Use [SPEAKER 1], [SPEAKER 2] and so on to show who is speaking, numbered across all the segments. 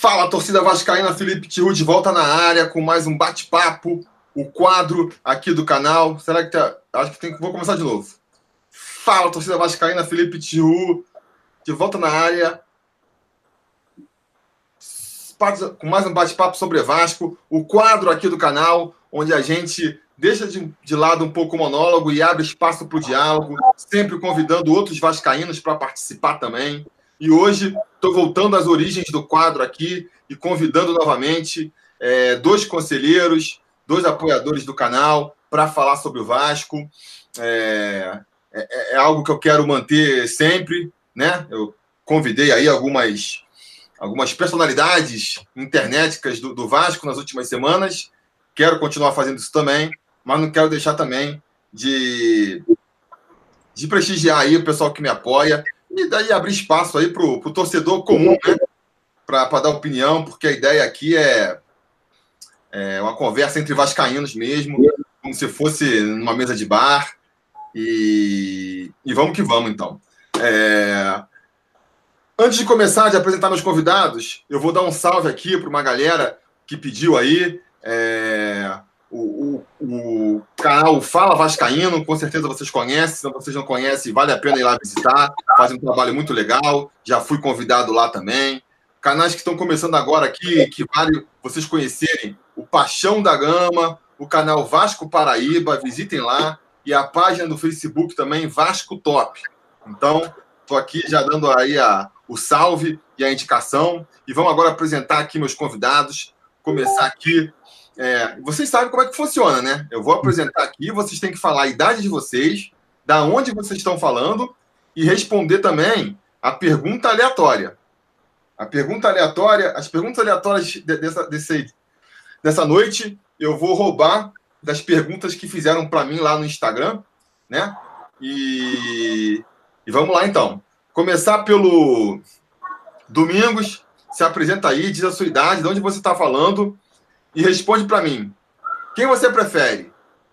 [SPEAKER 1] Fala, torcida vascaína, Felipe Tiru de volta na área com mais um bate-papo, o quadro aqui do canal. Será que tá... acho que tem vou começar de novo. Fala, torcida vascaína, Felipe Tiru de volta na área com mais um bate-papo sobre Vasco, o quadro aqui do canal onde a gente deixa de, de lado um pouco o monólogo e abre espaço para o diálogo, sempre convidando outros vascaínos para participar também. E hoje estou voltando às origens do quadro aqui e convidando novamente é, dois conselheiros, dois apoiadores do canal para falar sobre o Vasco. É, é, é, algo que eu quero manter sempre, né? Eu convidei aí algumas algumas personalidades internéticas do, do Vasco nas últimas semanas. Quero continuar fazendo isso também, mas não quero deixar também de, de prestigiar aí o pessoal que me apoia e daí abrir espaço aí para o torcedor comum, né? Para dar opinião, porque a ideia aqui é, é uma conversa entre vascaínos mesmo, como se fosse numa mesa de bar. E, e vamos que vamos, então. É... Antes de começar de apresentar meus convidados, eu vou dar um salve aqui para uma galera que pediu aí. É o, o, o, canal Fala Vascaíno, com certeza vocês conhecem, se vocês não conhecem, vale a pena ir lá visitar, faz um trabalho muito legal, já fui convidado lá também. Canais que estão começando agora aqui, que vale vocês conhecerem, o Paixão da Gama, o canal Vasco Paraíba, visitem lá, e a página do Facebook também, Vasco Top. Então, estou aqui já dando aí a, o salve e a indicação, e vamos agora apresentar aqui meus convidados, começar aqui é, vocês sabem como é que funciona, né? Eu vou apresentar aqui, vocês têm que falar a idade de vocês, da onde vocês estão falando e responder também a pergunta aleatória. A pergunta aleatória, as perguntas aleatórias dessa, desse, dessa noite, eu vou roubar das perguntas que fizeram para mim lá no Instagram, né? E, e vamos lá então. Começar pelo Domingos, se apresenta aí, diz a sua idade, de onde você está falando e responde para mim. Quem você prefere?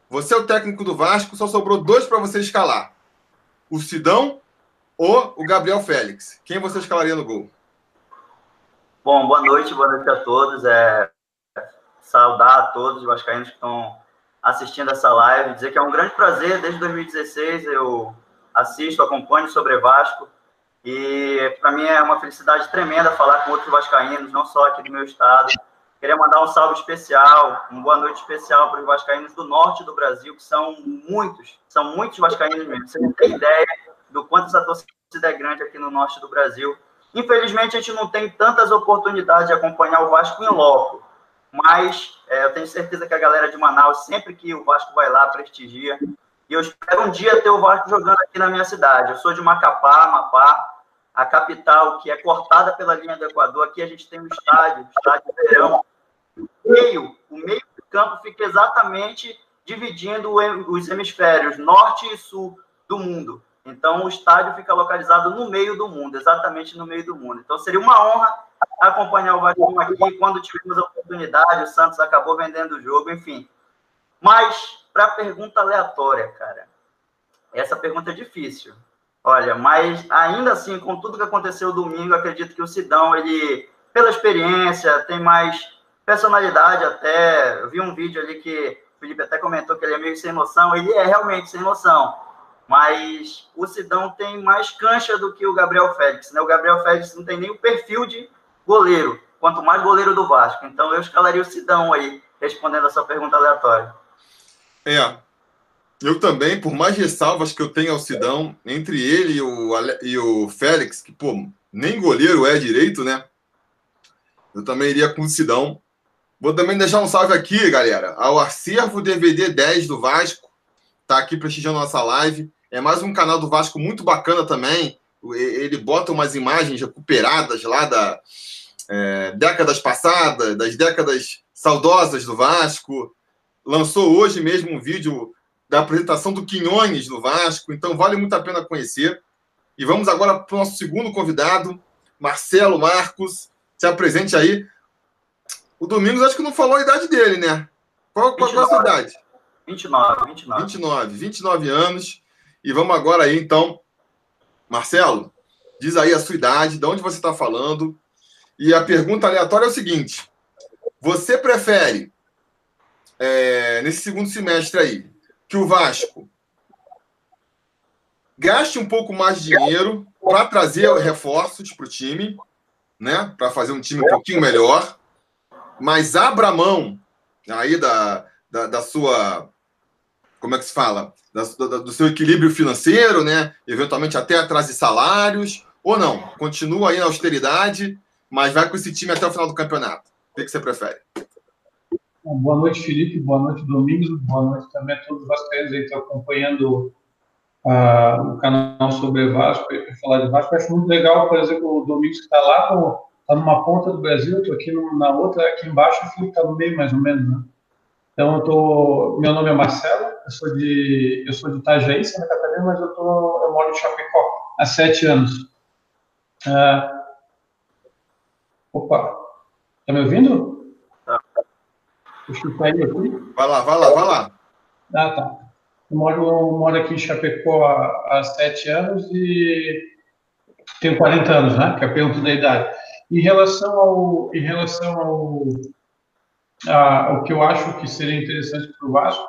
[SPEAKER 1] Você é o técnico do Vasco, só sobrou dois para você escalar. O Sidão ou o Gabriel Félix? Quem você escalaria no gol?
[SPEAKER 2] Bom, boa noite, boa noite a todos. É, saudar a todos os vascaínos que estão assistindo essa live. Dizer que é um grande prazer, desde 2016 eu assisto, acompanho sobre Vasco. E para mim é uma felicidade tremenda falar com outros vascaínos, não só aqui do meu estado, Queria mandar um salve especial, uma boa noite especial para os vascaínos do norte do Brasil, que são muitos, são muitos vascaínos mesmo. Você não tem ideia do quanto essa torcida é grande aqui no norte do Brasil. Infelizmente, a gente não tem tantas oportunidades de acompanhar o Vasco em loco, mas é, eu tenho certeza que a galera de Manaus, sempre que o Vasco vai lá, prestigia. E eu espero um dia ter o Vasco jogando aqui na minha cidade. Eu sou de Macapá, Amapá, a capital, que é cortada pela linha do Equador. Aqui a gente tem um estádio, o estádio Verão. O meio, o meio do campo fica exatamente dividindo os hemisférios norte e sul do mundo. Então, o estádio fica localizado no meio do mundo, exatamente no meio do mundo. Então, seria uma honra acompanhar o Vasco aqui. Quando tivemos a oportunidade, o Santos acabou vendendo o jogo, enfim. Mas, para a pergunta aleatória, cara, essa pergunta é difícil. Olha, mas ainda assim, com tudo que aconteceu domingo, acredito que o Sidão, ele, pela experiência, tem mais personalidade até. Eu vi um vídeo ali que o Felipe até comentou que ele é meio sem noção. Ele é realmente sem noção. Mas o Sidão tem mais cancha do que o Gabriel Félix. Né? O Gabriel Félix não tem nem o perfil de goleiro, quanto mais goleiro do Vasco. Então eu escalaria o Sidão aí, respondendo a sua pergunta aleatória.
[SPEAKER 1] É, eu também, por mais ressalvas que eu tenho ao Sidão, entre ele e o, e o Félix, que, pô, nem goleiro é direito, né? Eu também iria com o Sidão. Vou também deixar um salve aqui, galera, ao Acervo DVD 10 do Vasco. Tá aqui prestigiando nossa live. É mais um canal do Vasco muito bacana também. Ele bota umas imagens recuperadas lá da é, décadas passadas, das décadas saudosas do Vasco. Lançou hoje mesmo um vídeo da apresentação do Quinhones no Vasco, então vale muito a pena conhecer. E vamos agora para o nosso segundo convidado, Marcelo Marcos. Se apresente aí. O Domingos acho que não falou a idade dele, né? Qual, qual, qual a sua idade?
[SPEAKER 2] 29, 29.
[SPEAKER 1] 29, 29 anos. E vamos agora aí, então. Marcelo, diz aí a sua idade, de onde você está falando E a pergunta aleatória é o seguinte: você prefere, é, nesse segundo semestre aí, que o Vasco gaste um pouco mais de dinheiro para trazer reforços para o time, né? Para fazer um time um pouquinho melhor, mas abra mão aí da, da, da sua. Como é que se fala? Da, da, do seu equilíbrio financeiro, né? Eventualmente até atrás de salários, ou não? Continua aí na austeridade, mas vai com esse time até o final do campeonato. O que, que você prefere?
[SPEAKER 3] Boa noite, Felipe. Boa noite, Domingos. Boa noite também a todos os vascaínos que estão acompanhando uh, o canal sobre Vasco e falar de Vasco. Eu acho muito legal, por exemplo, o Domingos que está lá, está numa ponta do Brasil, estou aqui na outra, aqui embaixo, o Felipe está no meio, mais ou menos, né? Então, eu tô, meu nome é Marcelo, eu sou de, eu sou de Itajaí, Santa Catarina, mas eu, tô, eu moro em Chapecó há sete anos. Uh, opa, tá me ouvindo?
[SPEAKER 1] Deixa eu sair aqui. Vai lá, vai lá, vai lá.
[SPEAKER 3] Ah, tá. Eu moro, moro aqui em Chapecó há, há sete anos e tenho 40 anos, né? Que é a pergunta da idade. Em relação ao, em relação ao, a, o que eu acho que seria interessante para o Vasco,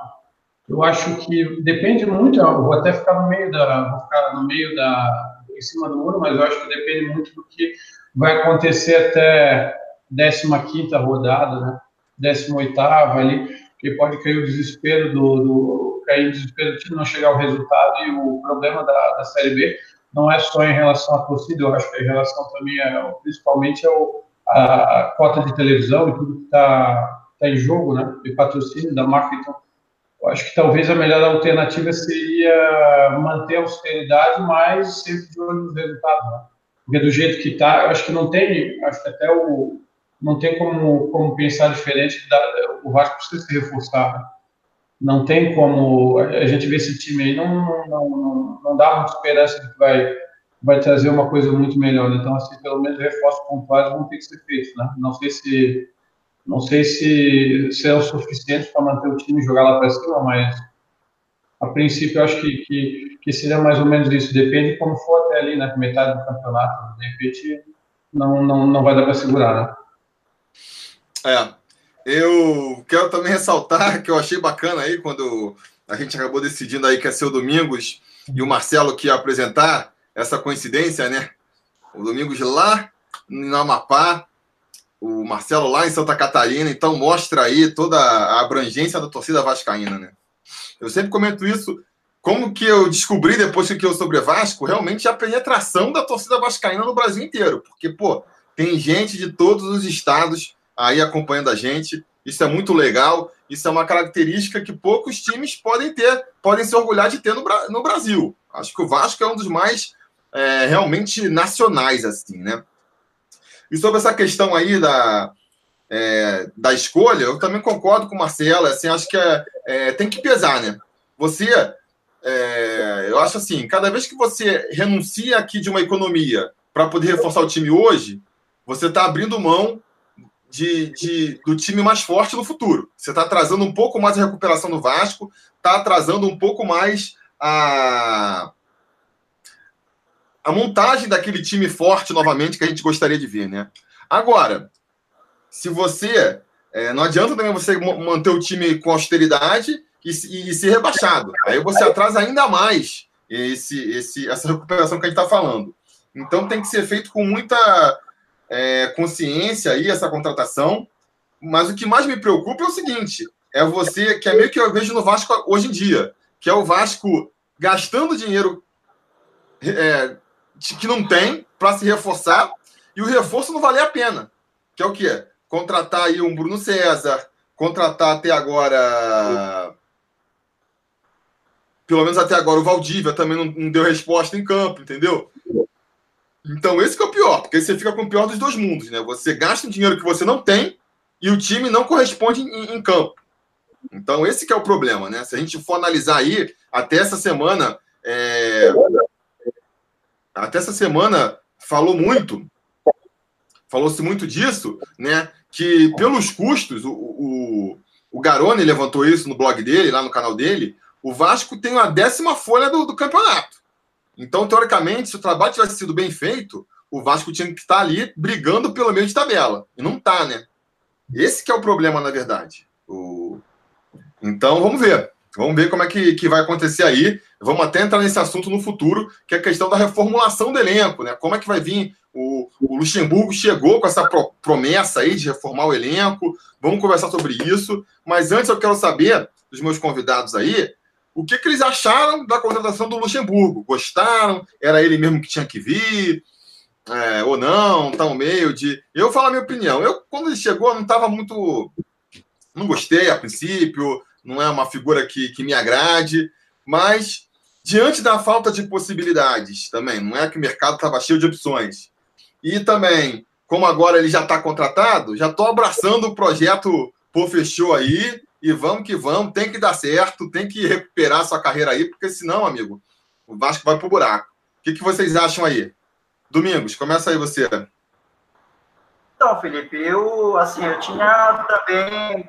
[SPEAKER 3] eu acho que depende muito. Eu vou até ficar no meio da, vou ficar no meio da, em cima do muro, mas eu acho que depende muito do que vai acontecer até 15 quinta rodada, né? 18 ali, que pode cair o desespero do, do cair em desespero do time não chegar ao resultado e o problema da, da Série B não é só em relação à torcida, eu acho que é em relação também, é, principalmente, ao, a, a cota de televisão e tudo que está tá em jogo, né, de patrocínio da marca, então eu acho que talvez a melhor alternativa seria manter a austeridade, mas sempre de olho nos resultados, né? porque do jeito que está, eu acho que não tem, acho que até o não tem como, como pensar diferente, o Vasco precisa se reforçar, né? não tem como a gente ver esse time aí não não, não, não dá muita esperança de que vai vai trazer uma coisa muito melhor então assim pelo menos reforços pontuais vão ter que ser feitos né? Não sei se não sei se serão suficientes para manter o time e jogar lá para cima mas a princípio eu acho que, que, que seria mais ou menos isso. Depende de como for até ali né, metade do campeonato de repente não não, não vai dar para segurar né
[SPEAKER 1] é eu quero também ressaltar que eu achei bacana aí quando a gente acabou decidindo aí que é seu Domingos e o Marcelo que ia apresentar essa coincidência, né? O Domingos lá no Amapá, o Marcelo lá em Santa Catarina, então mostra aí toda a abrangência da torcida vascaína, né? Eu sempre comento isso, como que eu descobri depois que eu sobre Vasco, realmente a penetração da torcida vascaína no Brasil inteiro, porque pô, tem gente de todos os estados aí acompanhando a gente. Isso é muito legal. Isso é uma característica que poucos times podem ter, podem se orgulhar de ter no, no Brasil. Acho que o Vasco é um dos mais é, realmente nacionais, assim, né? E sobre essa questão aí da, é, da escolha, eu também concordo com o Marcelo. Assim, acho que é, é, tem que pesar, né? Você, é, eu acho assim, cada vez que você renuncia aqui de uma economia para poder reforçar o time hoje, você está abrindo mão de, de, do time mais forte no futuro. Você está atrasando um pouco mais a recuperação do Vasco, está atrasando um pouco mais a, a montagem daquele time forte novamente que a gente gostaria de ver, né? Agora, se você. É, não adianta também você manter o time com austeridade e, e, e ser rebaixado. Aí você atrasa ainda mais esse, esse, essa recuperação que a gente está falando. Então tem que ser feito com muita é, consciência aí essa contratação. Mas o que mais me preocupa é o seguinte: é você, que é meio que eu vejo no Vasco hoje em dia, que é o Vasco gastando dinheiro é, que não tem para se reforçar e o reforço não valer a pena. Que é o quê? Contratar aí um Bruno César, contratar até agora. Pelo menos até agora o Valdívia também não, não deu resposta em campo, entendeu? Então, esse é o pior, porque você fica com o pior dos dois mundos, né? Você gasta um dinheiro que você não tem e o time não corresponde em, em campo. Então, esse que é o problema, né? Se a gente for analisar aí, até essa semana, é... até essa semana falou muito, falou-se muito disso, né? Que pelos custos, o, o, o Garone levantou isso no blog dele, lá no canal dele, o Vasco tem a décima folha do, do campeonato. Então, teoricamente, se o trabalho tivesse sido bem feito, o Vasco tinha que estar ali brigando pelo meio de tabela. E não está, né? Esse que é o problema, na verdade. O... Então, vamos ver. Vamos ver como é que, que vai acontecer aí. Vamos até entrar nesse assunto no futuro, que é a questão da reformulação do elenco, né? Como é que vai vir? O, o Luxemburgo chegou com essa pro, promessa aí de reformar o elenco. Vamos conversar sobre isso. Mas antes eu quero saber dos meus convidados aí o que, que eles acharam da contratação do Luxemburgo. Gostaram? Era ele mesmo que tinha que vir? É, ou não? Tá meio de. Eu falar a minha opinião. Eu, quando ele chegou, não estava muito. Não gostei a princípio não é uma figura que, que me agrade, mas diante da falta de possibilidades também, não é que o mercado estava cheio de opções. E também, como agora ele já está contratado, já estou abraçando o projeto Pô Fechou aí e vamos que vamos, tem que dar certo, tem que recuperar sua carreira aí, porque senão, amigo, o Vasco vai pro buraco. O que, que vocês acham aí? Domingos, começa aí você.
[SPEAKER 2] Então, Felipe, eu assim, eu tinha também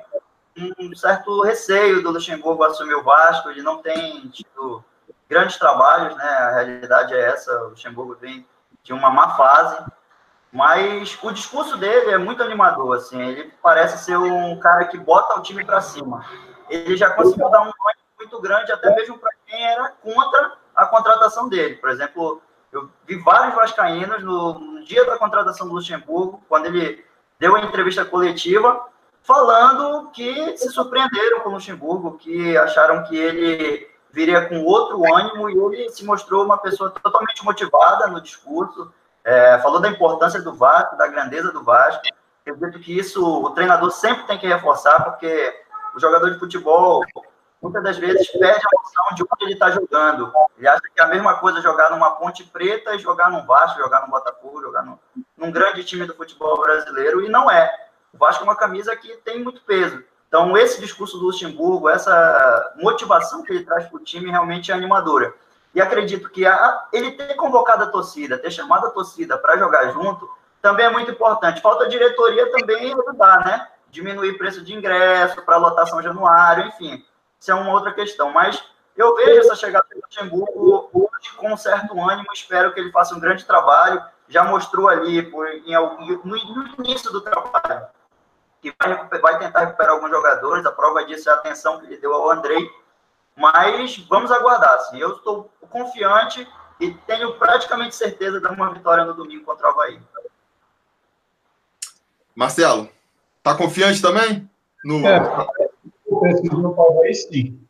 [SPEAKER 2] um certo receio do Luxemburgo assumir o Vasco, ele não tem tido grandes trabalhos, né? A realidade é essa, o Luxemburgo vem de uma má fase, mas o discurso dele é muito animador, assim, ele parece ser um cara que bota o time para cima. Ele já conseguiu dar um nome muito grande, até mesmo para quem era contra a contratação dele. Por exemplo, eu vi vários vascaínos no, no dia da contratação do Luxemburgo, quando ele deu a entrevista coletiva, falando que se surpreenderam com o Luxemburgo, que acharam que ele viria com outro ânimo e ele se mostrou uma pessoa totalmente motivada no discurso, é, falou da importância do Vasco, da grandeza do Vasco. Eu acredito que isso o treinador sempre tem que reforçar, porque o jogador de futebol muitas das vezes perde a noção de onde ele está jogando. Ele acha que é a mesma coisa jogar numa Ponte Preta e jogar num Vasco, jogar no Botafogo, jogar num, num grande time do futebol brasileiro, e não é. O Vasco é uma camisa que tem muito peso. Então, esse discurso do Luxemburgo, essa motivação que ele traz para o time realmente é animadora. E acredito que a, ele ter convocado a torcida, ter chamado a torcida para jogar junto, também é muito importante. Falta a diretoria também ajudar, né? Diminuir preço de ingresso para lotação Januário, enfim. Isso é uma outra questão. Mas eu vejo essa chegada do Luxemburgo hoje com um certo ânimo. Espero que ele faça um grande trabalho. Já mostrou ali por, em, no, início do trabalho que vai, vai tentar recuperar alguns jogadores. A prova disso é a atenção que ele deu ao Andrei. Mas vamos aguardar. Assim. Eu estou confiante e tenho praticamente certeza de uma vitória no domingo contra o Havaí.
[SPEAKER 1] Marcelo, tá confiante também?
[SPEAKER 3] No... É, no Havaí, sim.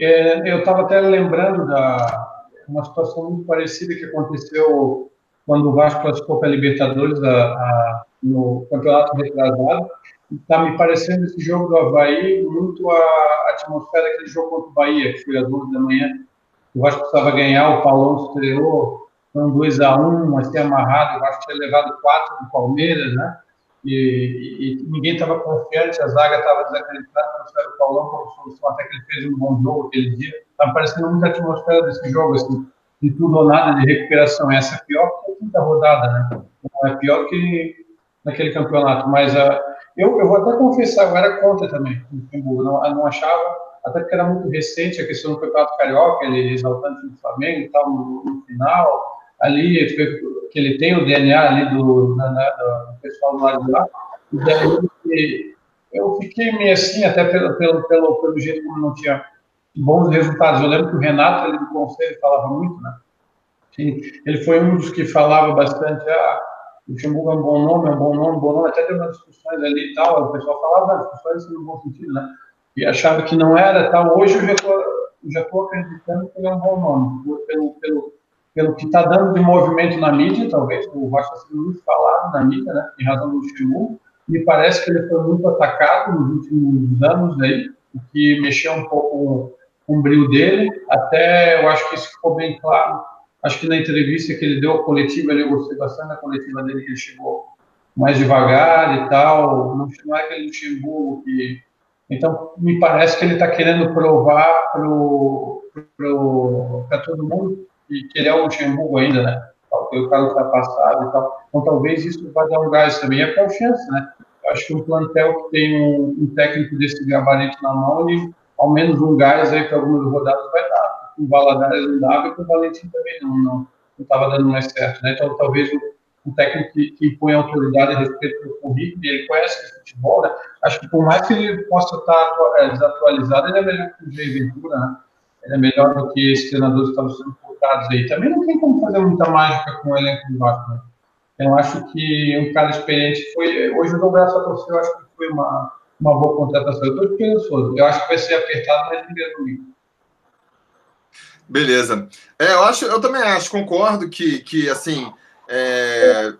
[SPEAKER 3] É, eu estava até lembrando da uma situação muito parecida que aconteceu quando o Vasco classificou para a Libertadores a, a, no campeonato retrasado está me parecendo esse jogo do Havaí muito a atmosfera daquele jogo contra o Bahia, que foi às 12 da manhã. O Vasco precisava ganhar, o Paulão estreou, foi um 2x1, um, mas tem amarrado, o Vasco tinha levado 4 do Palmeiras, né? E, e, e ninguém estava confiante, a zaga estava desacreditada, trouxeram o Paulão como solução, até que ele fez um bom jogo aquele dia. Está me parecendo muito a atmosfera desse jogo, assim, de tudo ou nada de recuperação. Essa é pior que a quinta rodada, né? É pior que naquele campeonato, mas a eu, eu vou até confessar, eu era contra também Luxemburgo, não, não achava, até porque era muito recente a questão do Campeonato Carioca, ele exaltante do Flamengo e tal, no, no final, ali, que ele tem o DNA ali do, na, na, do pessoal do lado de lá, e daí eu fiquei meio assim, até pelo, pelo, pelo, pelo jeito como não tinha bons resultados. Eu lembro que o Renato, ele do Conselho, falava muito, né? Ele foi um dos que falava bastante, ah, Luxemburgo é um bom nome, é um bom nome, um bom nome, até teve umas discussões ali e tal, o pessoal falava das discussões no bom sentido, né? E achava que não era tal. Hoje eu já estou já acreditando que ele é um bom nome, pelo, pelo, pelo que está dando de movimento na mídia, talvez, o Vasco está sendo muito falado na mídia, né? Em razão do Luxemburgo. Me parece que ele foi muito atacado nos últimos anos aí, o que mexeu um pouco com o brilho dele. Até eu acho que isso ficou bem claro Acho que na entrevista que ele deu à coletiva, eu gostei bastante da coletiva dele, que ele chegou mais devagar e tal, não é aquele Luxemburgo que... Então, me parece que ele está querendo provar para todo mundo que, ele é o Luxemburgo ainda, né? Que o cara está passado e tal. Então, talvez isso vai dar um gás também. É confiança, né? Eu acho que um plantel que tem um, um técnico desse gabarito na mão, ele, ao menos um gás aí para algumas rodadas vai dar com o Valadares não dava e com o Valentim também não não estava dando mais certo. Né? Então, talvez um técnico que, que autoridade a respeito do currículo, ele conhece o futebol, né? Acho que por mais que ele possa estar é, desatualizado, ele é melhor que o Jair Ventura, né? Ele é melhor do que esses treinadores que estavam sendo colocados aí. Também não tem como fazer muita mágica com o elenco do Vasco, né? Eu acho que um cara experiente foi. Hoje o Douglas torcida, eu acho que foi uma, uma boa contratação. Eu estou esperançoso. Eu acho que vai ser apertado, mas ninguém domingo.
[SPEAKER 1] Beleza. É, eu acho, eu também acho, concordo que, que assim, é,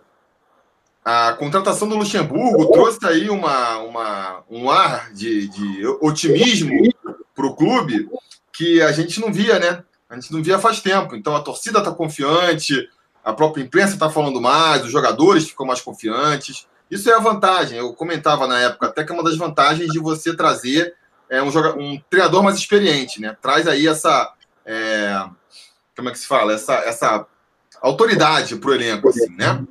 [SPEAKER 1] a contratação do Luxemburgo trouxe aí uma, uma, um ar de, de otimismo para o clube que a gente não via, né? A gente não via faz tempo. Então a torcida está confiante, a própria imprensa está falando mais, os jogadores ficam mais confiantes. Isso é a vantagem. Eu comentava na época até que é uma das vantagens de você trazer é, um, um treinador mais experiente, né? Traz aí essa. É, como é que se fala? Essa, essa autoridade para o elenco, assim, né?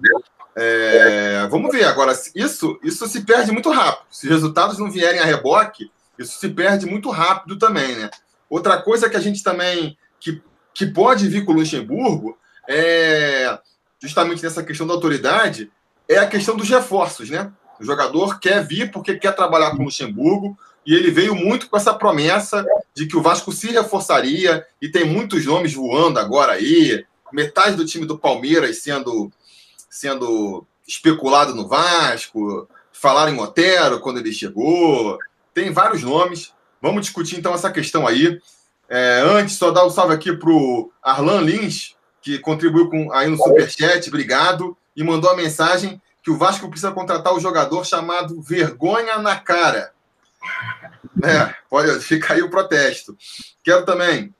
[SPEAKER 1] É, vamos ver agora. Isso, isso se perde muito rápido. Se os resultados não vierem a reboque, isso se perde muito rápido também, né? Outra coisa que a gente também que, que pode vir com o Luxemburgo é justamente nessa questão da autoridade, é a questão dos reforços, né? O jogador quer vir porque quer trabalhar com o Luxemburgo e ele veio muito com essa promessa de que o Vasco se reforçaria e tem muitos nomes voando agora aí, metade do time do Palmeiras sendo sendo especulado no Vasco, falaram em Otero quando ele chegou, tem vários nomes. Vamos discutir então essa questão aí. É, antes, só dar um salve aqui para o Arlan Lins, que contribuiu com, aí no Superchat, obrigado, e mandou a mensagem que o Vasco precisa contratar o um jogador chamado Vergonha na Cara. É, pode, fica aí o protesto. Quero também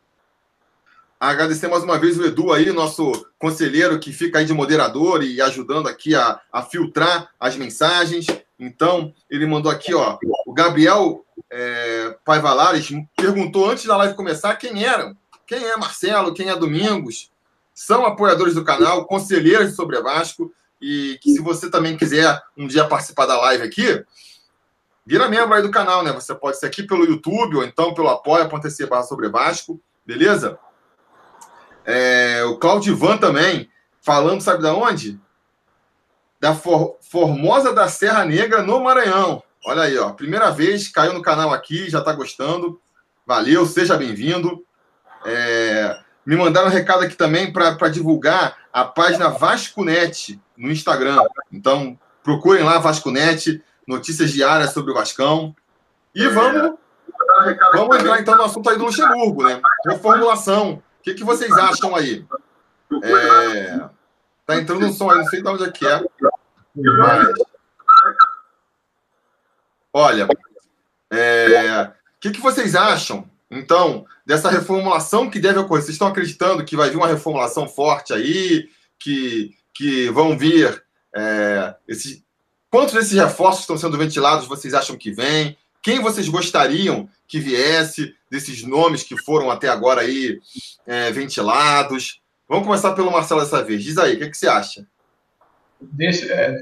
[SPEAKER 1] agradecer mais uma vez o Edu aí, nosso conselheiro que fica aí de moderador e ajudando aqui a, a filtrar as mensagens. Então, ele mandou aqui, ó, o Gabriel é, Paivalares perguntou antes da live começar quem eram. Quem é Marcelo, quem é Domingos? são apoiadores do canal, conselheiros sobre Vasco, e que se você também quiser um dia participar da live aqui, vira membro aí do canal, né? Você pode ser aqui pelo YouTube ou então pelo apoia.se barra sobre Vasco, beleza? É, o Claudivan também, falando, sabe da onde? Da For Formosa da Serra Negra, no Maranhão. Olha aí, ó. Primeira vez, caiu no canal aqui, já tá gostando. Valeu, seja bem-vindo. É, me mandaram um recado aqui também para divulgar a página Vasconet no Instagram. Então, procurem lá Vasconet, notícias diárias sobre o Vascão. E é. vamos, vamos entrar então no assunto aí do Luxemburgo, né? Reformulação. O que, que vocês acham aí? É... Tá entrando um som aí, não sei de onde é que é. Mas... Olha, é... o que, que vocês acham então, dessa reformulação que deve ocorrer, vocês estão acreditando que vai vir uma reformulação forte aí, que, que vão vir é, esses, quantos desses reforços estão sendo ventilados vocês acham que vem? Quem vocês gostariam que viesse desses nomes que foram até agora aí é, ventilados? Vamos começar pelo Marcelo dessa vez. Diz aí, o que, é que você acha?
[SPEAKER 3] Desse, é,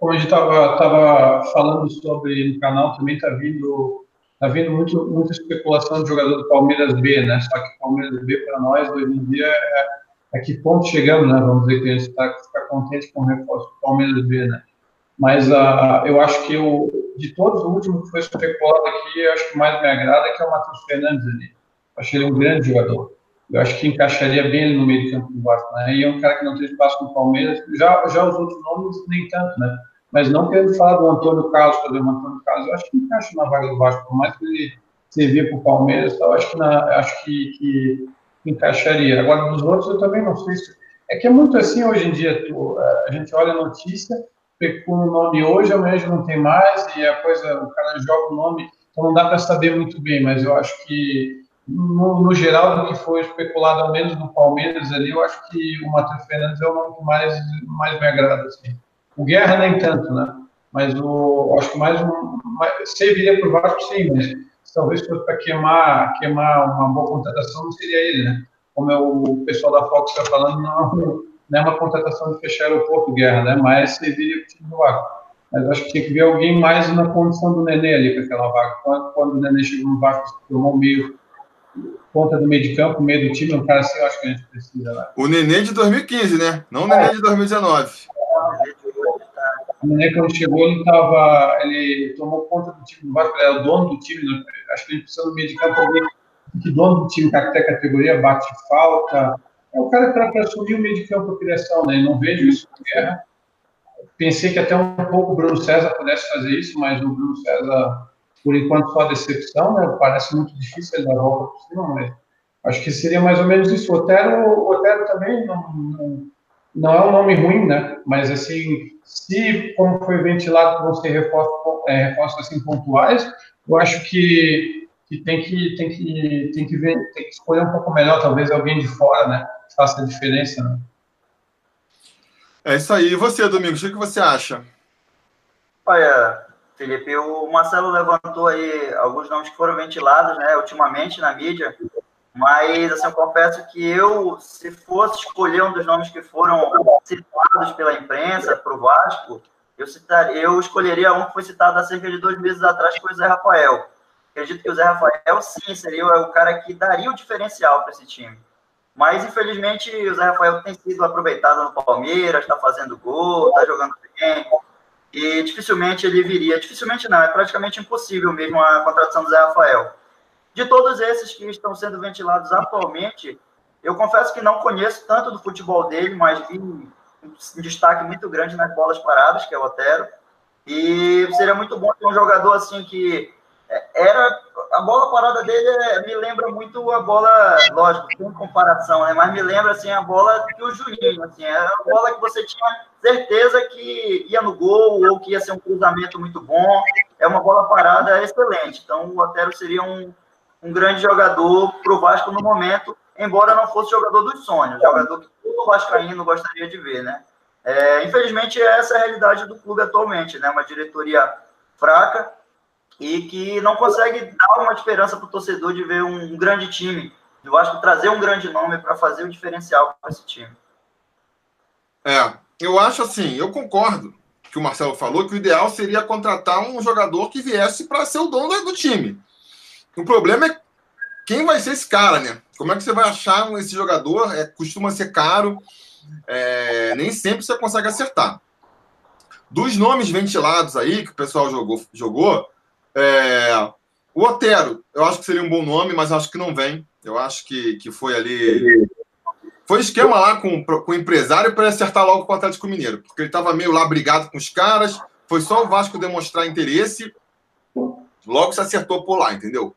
[SPEAKER 3] como a gente estava falando sobre no canal, também está vindo Está vindo muito, muita especulação de jogador do Palmeiras B, né? Só que Palmeiras B, para nós, hoje em dia, é, é que ponto chegamos, né? Vamos dizer que a gente está tá contente com o reforço do Palmeiras B, né? Mas uh, eu acho que o, de todos, o último que foi especulado aqui, eu acho que mais me agrada que é o Matheus Fernandes ali. Eu achei ele um grande jogador. Eu acho que encaixaria bem ele no meio de campo do Vasco, né? E é um cara que não tem espaço no Palmeiras. Já, já os outros nomes, nem tanto, né? mas não querendo falar do Antônio Carlos, exemplo, o Antônio Carlos, eu acho que encaixa na vaga do Vasco, por mais que ele servia para o Palmeiras, eu acho que, na, acho que, que, encaixaria. Agora, dos outros, eu também não sei se. É que é muito assim hoje em dia, tu, a gente olha a notícia, com o nome hoje, amanhã já não tem mais, e a coisa, o cara joga o nome, então não dá para saber muito bem, mas eu acho que, no, no, geral, do que foi especulado, ao menos no Palmeiras ali, eu acho que o Matheus Fernandes é o nome que mais, mais me agrada, assim. O Guerra nem tanto, né? Mas o, acho que mais um. Mais, serviria para o Vasco, sim, mas talvez fosse para queimar, queimar uma boa contratação, não seria ele, né? Como é o pessoal da Fox está falando, não, não é uma contratação de fechar o Porto Guerra, né? Mas serviria para o time do Vasco. Mas acho que tinha que ver alguém mais na condição do Nenê ali para aquela vaga. Quando, quando o Nenê chegou no Vasco, se tornou meio ponta do meio de campo, meio do time, um cara assim, eu acho que a gente precisa. Né?
[SPEAKER 1] O Nenê de 2015, né? Não o Nenê de 2019.
[SPEAKER 3] Mané, quando chegou, ele tava, ele tomou conta do time do Vasco, ele era o dono do time, né? acho que ele precisa do meio de campo ali, que dono do time, até categoria, bate falta. É o cara para assumir o meio de campo criação, né? Não vejo isso com guerra. Pensei que até um pouco o Bruno César pudesse fazer isso, mas o Bruno César, por enquanto, só decepção, né? Parece muito difícil ele dar a volta por cima, mas acho que seria mais ou menos isso. O Otero, o Otero também não, não, não é um nome ruim, né? Mas, assim, se, como foi ventilado, vão ser reforços, é, reforços assim, pontuais, eu acho que, que, tem que tem que tem que ver, tem que escolher um pouco melhor, talvez alguém de fora, né? Faça a diferença, né?
[SPEAKER 1] É isso aí. E você, Domingos, o que você acha?
[SPEAKER 2] Olha, Felipe, o Marcelo levantou aí alguns nomes que foram ventilados, né, ultimamente na mídia, mas assim, eu confesso que eu, se fosse escolher um dos nomes que foram citados pela imprensa para o Vasco, eu, citaria, eu escolheria um que foi citado há cerca de dois meses atrás, que foi o Zé Rafael. Acredito que o Zé Rafael, sim, seria o cara que daria o diferencial para esse time. Mas, infelizmente, o Zé Rafael tem sido aproveitado no Palmeiras, está fazendo gol, está jogando bem, e dificilmente ele viria. Dificilmente não, é praticamente impossível mesmo a contratação do Zé Rafael. De todos esses que estão sendo ventilados atualmente, eu confesso que não conheço tanto do futebol dele, mas vi um destaque muito grande nas bolas paradas, que é o Otero. E seria muito bom ter um jogador assim que era a bola parada dele é, me lembra muito a bola, lógico, sem comparação, né? Mas me lembra assim a bola que o Juninho, assim, era a bola que você tinha certeza que ia no gol ou que ia ser um cruzamento muito bom. É uma bola parada excelente. Então o Otero seria um, um grande jogador para o Vasco no momento, embora não fosse jogador dos sonhos, jogador que todo Vascaíno gostaria de ver, né? É, infelizmente, essa é a realidade do clube atualmente, né? Uma diretoria fraca e que não consegue dar uma esperança para o torcedor de ver um, grande time, do Vasco trazer um grande nome para fazer o diferencial para esse time.
[SPEAKER 1] É, eu acho assim, eu concordo que o Marcelo falou que o ideal seria contratar um jogador que viesse para ser o dono do time. O problema é quem vai ser esse cara, né? Como é que você vai achar esse jogador? É, costuma ser caro, é, nem sempre você consegue acertar. Dos nomes ventilados aí que o pessoal jogou, jogou é, o Otero, eu acho que seria um bom nome, mas acho que não vem. Eu acho que, que foi ali. Foi esquema lá com, com o empresário para acertar logo com o Atlético Mineiro, porque ele estava meio lá brigado com os caras. Foi só o Vasco demonstrar interesse, logo se acertou por lá, entendeu?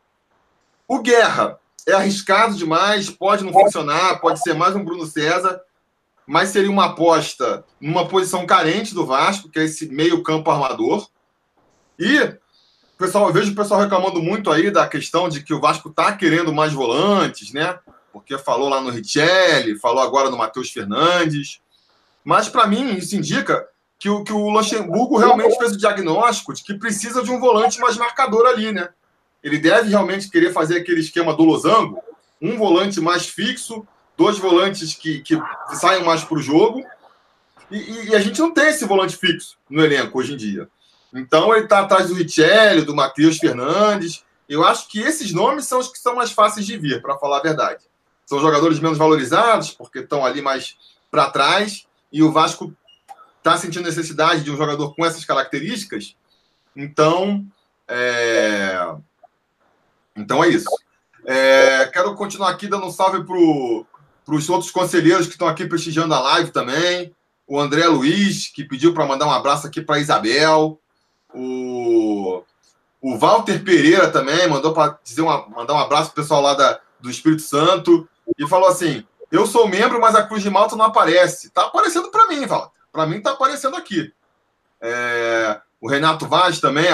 [SPEAKER 1] O Guerra é arriscado demais, pode não funcionar, pode ser mais um Bruno César, mas seria uma aposta numa posição carente do Vasco, que é esse meio-campo armador. E pessoal, eu vejo o pessoal reclamando muito aí da questão de que o Vasco está querendo mais volantes, né? Porque falou lá no Richelli, falou agora no Matheus Fernandes. Mas, para mim, isso indica que o, que o Luxemburgo realmente fez o diagnóstico de que precisa de um volante mais marcador ali, né? Ele deve realmente querer fazer aquele esquema do losango, um volante mais fixo, dois volantes que, que saiam mais para o jogo. E, e, a gente não tem esse volante fixo no elenco hoje em dia. Então ele está atrás do Richelli, do Matheus Fernandes. Eu acho que esses nomes são os que são mais fáceis de vir, para falar a verdade. São jogadores menos valorizados, porque estão ali mais para trás, e o Vasco está sentindo necessidade de um jogador com essas características. Então, é... então é isso. É... Quero continuar aqui dando um salve para os outros conselheiros que estão aqui prestigiando a live também. O André Luiz, que pediu para mandar um abraço aqui para Isabel. O, o Walter Pereira também mandou para dizer uma, mandar um abraço pro pessoal lá da, do Espírito Santo e falou assim: Eu sou membro, mas a Cruz de Malta não aparece. Tá aparecendo para mim, Walter. Para mim tá aparecendo aqui. É, o Renato Vaz também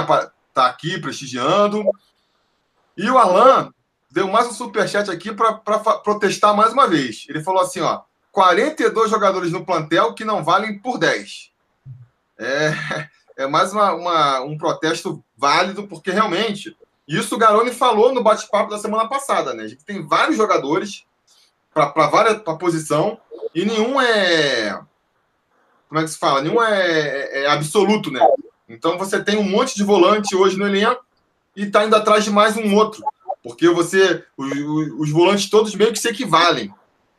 [SPEAKER 1] tá aqui prestigiando. E o Alan deu mais um superchat aqui para protestar mais uma vez. Ele falou assim: ó, 42 jogadores no plantel que não valem por 10. É, é mais uma, uma, um protesto válido, porque realmente, isso o Garoni falou no bate-papo da semana passada, né? A gente tem vários jogadores para várias pra posição e nenhum é. Como é que se fala? Nenhum é, é, é absoluto, né? Então você tem um monte de volante hoje no elenco e está indo atrás de mais um outro. Porque você. Os, os volantes todos meio que se equivalem.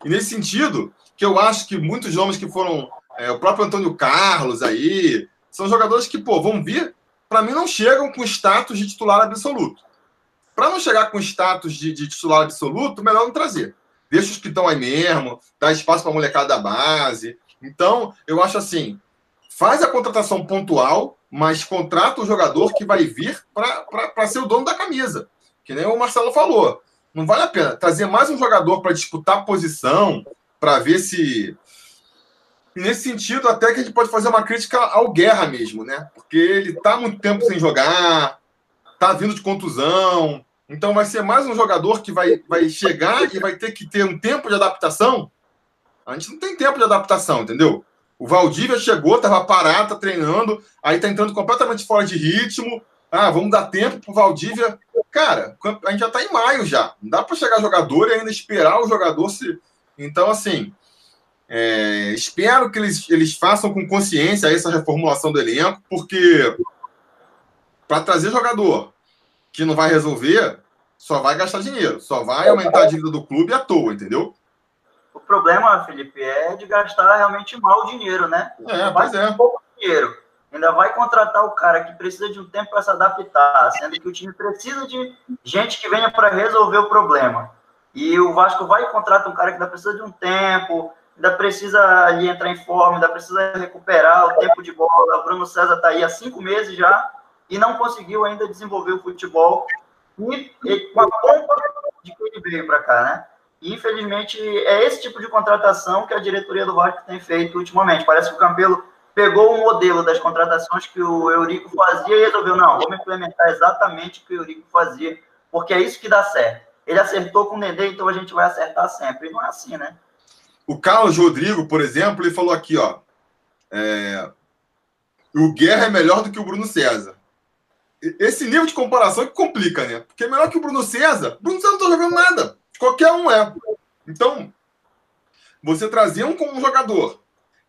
[SPEAKER 1] E nesse sentido, que eu acho que muitos nomes que foram. É, o próprio Antônio Carlos aí, são jogadores que, pô, vão vir, para mim não chegam com status de titular absoluto. Para não chegar com status de, de, titular absoluto, melhor não trazer. Deixa os que estão aí mesmo, dá espaço para a molecada da base. Então, eu acho assim, faz a contratação pontual, mas contrata o jogador que vai vir para ser o dono da camisa. Que nem o Marcelo falou. Não vale a pena trazer mais um jogador para disputar posição, para ver se. Nesse sentido, até que a gente pode fazer uma crítica ao Guerra mesmo, né? Porque ele está muito tempo sem jogar, está vindo de contusão. Então vai ser mais um jogador que vai, vai chegar e vai ter que ter um tempo de adaptação. A gente não tem tempo de adaptação, entendeu? O Valdívia chegou, estava parado, tá treinando, aí tá entrando completamente fora de ritmo. Ah, vamos dar tempo pro Valdívia. Cara, a gente já tá em maio já. Não dá para chegar jogador e ainda esperar o jogador se. Então, assim, é, espero que eles, eles façam com consciência essa reformulação do elenco, porque para trazer jogador que não vai resolver, só vai gastar dinheiro, só vai aumentar a dívida do clube à toa, entendeu?
[SPEAKER 2] O problema, Felipe, é de gastar realmente mal o dinheiro, né?
[SPEAKER 1] É, pois é.
[SPEAKER 2] Pouco dinheiro. Ainda vai contratar o cara que precisa de um tempo para se adaptar, sendo que o time precisa de gente que venha para resolver o problema. E o Vasco vai contratar um cara que ainda precisa de um tempo, ainda precisa ali entrar em forma, ainda precisa recuperar o tempo de bola. O Bruno César está aí há cinco meses já e não conseguiu ainda desenvolver o futebol e, com a pompa de que ele veio para cá, né? E, infelizmente, é esse tipo de contratação que a diretoria do Vasco tem feito ultimamente. Parece que o Campelo pegou o modelo das contratações que o Eurico fazia e resolveu, não, vamos implementar exatamente o que o Eurico fazia, porque é isso que dá certo. Ele acertou com o Nenê, então a gente vai acertar sempre. E não é assim, né?
[SPEAKER 1] O Carlos Rodrigo, por exemplo, ele falou aqui, ó. É... O Guerra é melhor do que o Bruno César. Esse nível de comparação é que complica, né? Porque é melhor que o Bruno César. Bruno César não tá jogando nada. Qualquer um é. Então, você trazer um como um jogador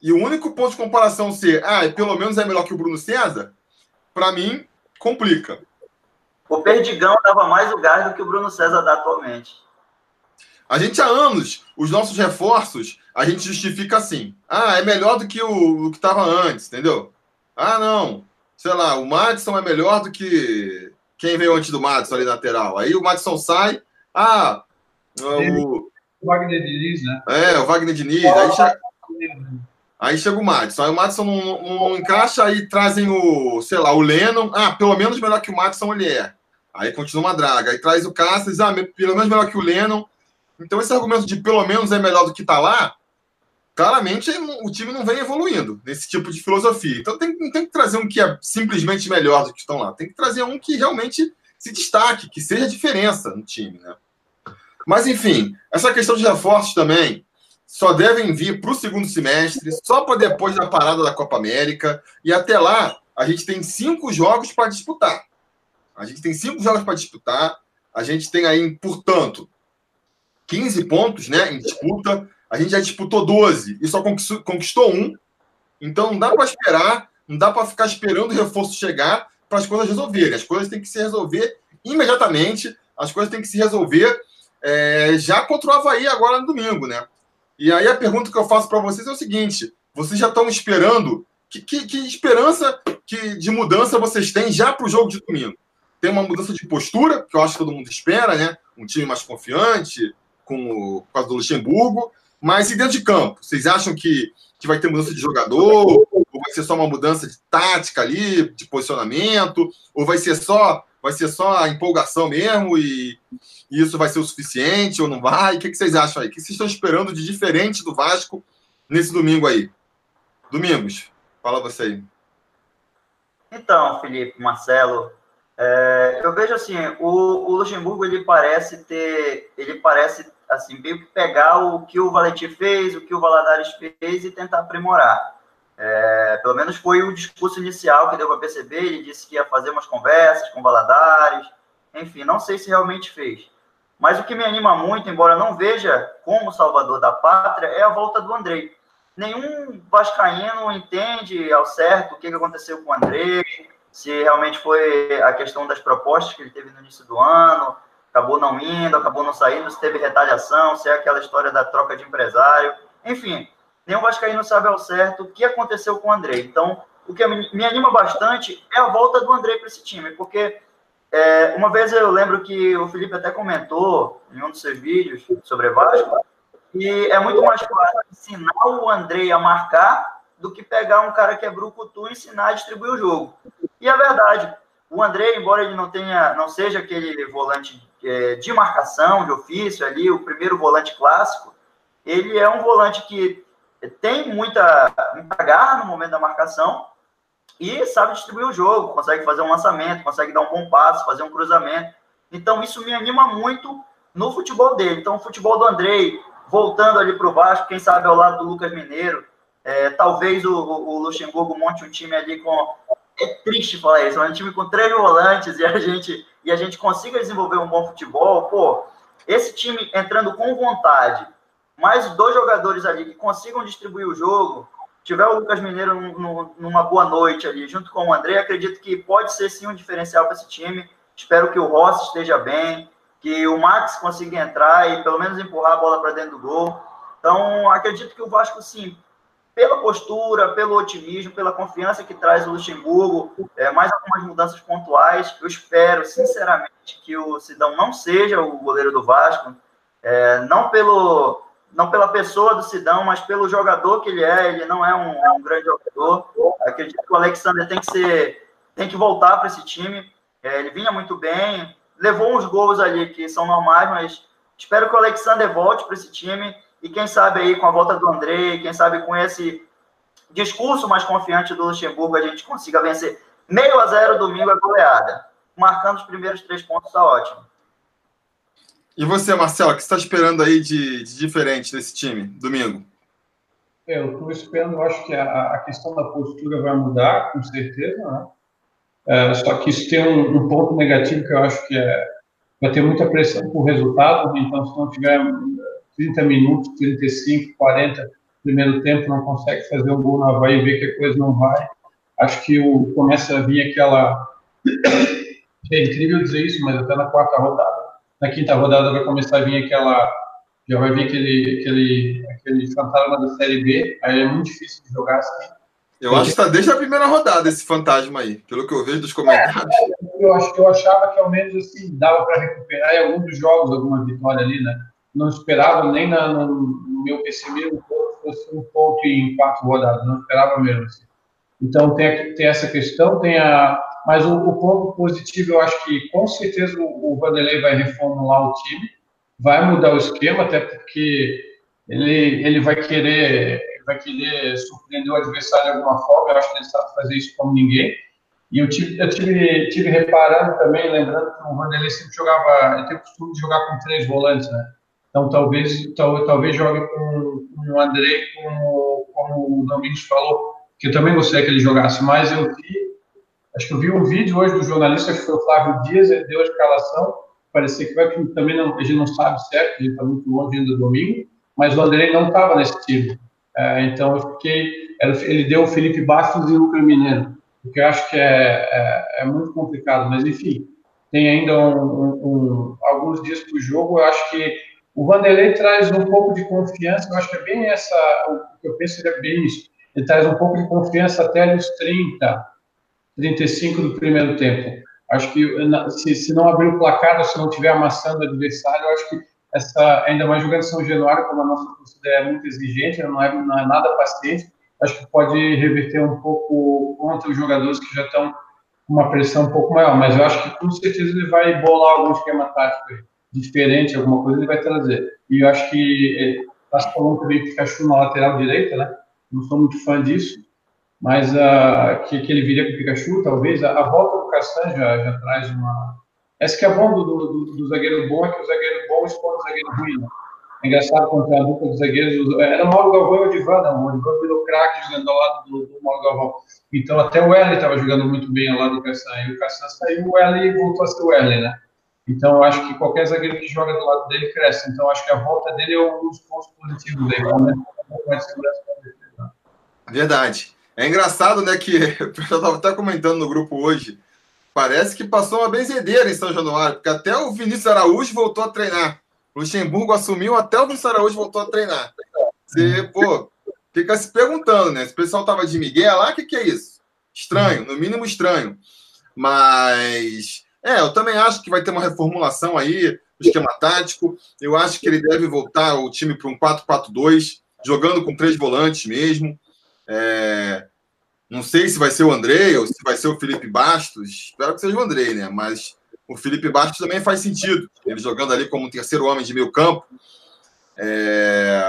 [SPEAKER 1] e o único ponto de comparação ser, ah, pelo menos é melhor que o Bruno César, para mim, complica.
[SPEAKER 2] O Perdigão dava mais gás do que o Bruno César dá atualmente.
[SPEAKER 1] A gente há anos, os nossos reforços, a gente justifica assim. Ah, é melhor do que o, o que estava antes, entendeu? Ah, não. Sei lá, o Madison é melhor do que quem veio antes do Madison ali na lateral. Aí o Madison sai. Ah,
[SPEAKER 3] o... o Wagner Diniz, né?
[SPEAKER 1] É, o Wagner Diniz. Aí, chega... aí chega o Madison. Aí o Madison não, não, não, encaixa, aí trazem o, sei lá, o Lennon. Ah, pelo menos melhor que o Madison ele é. Aí continua uma draga. Aí traz o Cáceres, ah, pelo menos melhor que o Lennon. Então esse argumento de pelo menos é melhor do que tá lá, claramente o time não vem evoluindo nesse tipo de filosofia. Então tem, não tem que trazer um que é simplesmente melhor do que estão lá. Tem que trazer um que realmente se destaque, que seja diferença no time, né? Mas, enfim, essa questão de reforços também só devem vir para o segundo semestre, só para depois da parada da Copa América. E até lá, a gente tem cinco jogos para disputar. A gente tem cinco jogos para disputar. A gente tem aí, portanto, 15 pontos né, em disputa. A gente já disputou 12 e só conquistou, um. Então não dá para esperar, não dá para ficar esperando o reforço chegar para as coisas resolverem. As coisas têm que se resolver imediatamente, as coisas têm que se resolver é, já contra o Havaí agora no domingo, né? E aí a pergunta que eu faço para vocês é o seguinte: vocês já estão esperando? Que, que, que, esperança que, de mudança vocês têm já para o jogo de domingo? Tem uma mudança de postura, que eu acho que todo mundo espera, né? Um time mais confiante, com o, causa do Luxemburgo. Mas e dentro de campo? Vocês acham que, que vai ter mudança de jogador? Ou vai ser só uma mudança de tática ali, de posicionamento? Ou vai ser só vai ser só a empolgação mesmo e, e isso vai ser o suficiente ou não vai? O que, que vocês acham aí? O que vocês estão esperando de diferente do Vasco nesse domingo aí? Domingos, fala você aí.
[SPEAKER 2] Então, Felipe, Marcelo, é, eu vejo assim, o, o, Luxemburgo ele parece ter, ele parece assim meio pegar o que o Valentim fez, o que o Valadares fez e tentar aprimorar. É, pelo menos foi o discurso inicial que deu para perceber. Ele disse que ia fazer umas conversas com Valadares. Enfim, não sei se realmente fez. Mas o que me anima muito, embora não veja como salvador da pátria, é a volta do Andrei. Nenhum vascaíno entende ao certo o que aconteceu com o Andrei, se realmente foi a questão das propostas que ele teve no início do ano, acabou não indo, acabou não saindo, se teve retaliação, se é aquela história da troca de empresário. Enfim, nenhum Vascaíno sabe ao certo o que aconteceu com o André. Então, o que me anima bastante é a volta do André para esse time, porque é, uma vez eu lembro que o Felipe até comentou em um dos seus vídeos sobre Vasco, e é muito mais fácil ensinar o André a marcar do que pegar um cara que é brucutu e ensinar a distribuir o jogo. E é verdade. O André, embora ele não tenha, não seja aquele volante é, de marcação, de ofício ali, o primeiro volante clássico, ele é um volante que tem muita, muita garra no momento da marcação e sabe distribuir o jogo, consegue fazer um lançamento, consegue dar um bom passo, fazer um cruzamento. Então, isso me anima muito no futebol dele. Então, o futebol do Andrei, voltando ali para o Vasco, quem sabe ao lado do Lucas Mineiro, é, talvez o, o, Luxemburgo monte um time ali com. É triste falar isso, mas um time com três volantes e a gente e a gente consiga desenvolver um bom futebol. Pô, esse time entrando com vontade, mais dois jogadores ali que consigam distribuir o jogo, tiver o Lucas Mineiro numa boa noite ali, junto com o André, acredito que pode ser sim um diferencial para esse time. Espero que o Rossi esteja bem, que o Max consiga entrar e pelo menos empurrar a bola para dentro do gol. Então, acredito que o Vasco, sim, pela postura, pelo otimismo, pela confiança que traz o Luxemburgo, é, mais algumas mudanças pontuais. Eu espero, sinceramente, que o Sidão não seja o goleiro do Vasco, é, não, pelo, não pela pessoa do Sidão, mas pelo jogador que ele é. Ele não é um, um grande jogador. Acredito que o Alexander tem que ser, tem que voltar para esse time. É, ele vinha muito bem, levou uns gols ali que são normais, mas espero que o Alexander volte para esse time e quem sabe aí com a volta do André, quem sabe com esse discurso mais confiante do Luxemburgo, a gente consiga vencer meio a zero domingo a goleada. Marcando os primeiros três pontos, está ótimo.
[SPEAKER 1] E você, Marcelo, o que você está esperando aí de, de, diferente nesse time, domingo?
[SPEAKER 3] É, eu estou esperando, eu acho que a, a, questão da postura vai mudar, com certeza, né? É, só que isso tem um, um, ponto negativo que eu acho que é, vai ter muita pressão por resultado, então se não tiver 30 minutos, 35, 40, primeiro tempo, não consegue fazer um gol no Havaí e ver que a coisa não vai. Acho que o, começa a vir aquela. É incrível dizer isso, mas até na quarta rodada, na quinta rodada vai começar a vir aquela. Já vai vir aquele, aquele, aquele fantasma da Série B, aí é muito difícil de jogar assim.
[SPEAKER 1] Eu acho que está desde a primeira rodada esse fantasma aí, pelo que eu vejo dos comentários.
[SPEAKER 3] É, eu, eu achava que ao menos assim, dava para recuperar em alguns dos jogos alguma vitória ali, né? Não esperava nem na, no, meu pessimismo fosse um ponto em quatro rodadas, não esperava mesmo. Assim. Então tem, tem essa questão, tem a, mas o, o, ponto positivo eu acho que com certeza o, o Vanderlei vai reformular o time, vai mudar o esquema, até porque ele, ele vai querer vai querer surpreender o adversário de alguma forma, eu acho que ele sabe fazer isso como ninguém. E eu tive, eu tive, tive reparando também, lembrando que o Vanderlei sempre jogava, ele tem o costume de jogar com três volantes, né? Então, talvez, tal, talvez jogue com, com o André, como, como o Domingos falou, que eu também gostaria que ele jogasse, mas eu vi, acho que eu vi um vídeo hoje do jornalista, que foi o Flávio Dias, ele deu a escalação, parecia que vai, que também não, a gente não sabe certo, a gente está muito longe ainda do domingo, mas o André não estava nesse time. É, então, eu fiquei, ele deu o Felipe Bastos e o Lucas Mineiro, o que eu acho que é, é, é muito complicado, mas enfim, tem ainda um, um, um, alguns dias para o jogo, eu acho que o Vanderlei traz um pouco de confiança, eu acho que é bem essa, o que eu penso que é bem isso. Ele traz um pouco de confiança até nos 30, 35 do primeiro tempo. Acho que se, se não abrir o placar, se não estiver amassando o adversário, acho que essa, ainda mais jogando São Januário, como a nossa torcida é muito exigente, não é, não é nada paciente, acho que pode reverter um pouco contra os jogadores que já estão com uma pressão um pouco maior. Mas eu acho que com certeza ele vai bolar algum esquema tático aí diferente, alguma coisa, ele vai trazer. E eu acho que está se falando também Pikachu na lateral direita, né? Não sou muito fã disso, mas uh, que, que ele viria com o Pikachu, talvez. A, a volta do Castan já, já traz uma. Essa que é a bom do, do, do, zagueiro bom, é que o zagueiro bom expõe o zagueiro ruim. Né? É engraçado contra a dupla dos zagueiros. Era o Mauro Galvão e o Divan, não. O Divan virou craque jogando ao lado do, do Mauro Galvão. Então até o L estava jogando muito bem ao lado do Castan. E o Castan saiu, o L voltou a ser o L, né? Então, eu acho que qualquer zagueiro que joga do lado dele cresce. Então, acho que a volta dele é um dos pontos positivos dele.
[SPEAKER 1] Verdade. É engraçado, né, que pessoal estava até comentando no grupo hoje. Parece que passou uma benzedeira em São Januário, porque até o Vinícius Araújo voltou a treinar. O Luxemburgo assumiu, até o Vinícius Araújo voltou a treinar. Você, pô, fica se perguntando, né? Se o pessoal tava de Miguel lá, o que, que é isso? Estranho, no mínimo estranho. Mas, é, eu também acho que vai ter uma reformulação aí do esquema tático. Eu acho que ele deve voltar o time para um 4-4-2, jogando com três volantes mesmo. É, não sei se vai ser o André ou se vai ser o Felipe Bastos. Espero que seja o André, né? Mas o Felipe Bastos também faz sentido. Ele jogando ali como um terceiro homem de meio campo. É...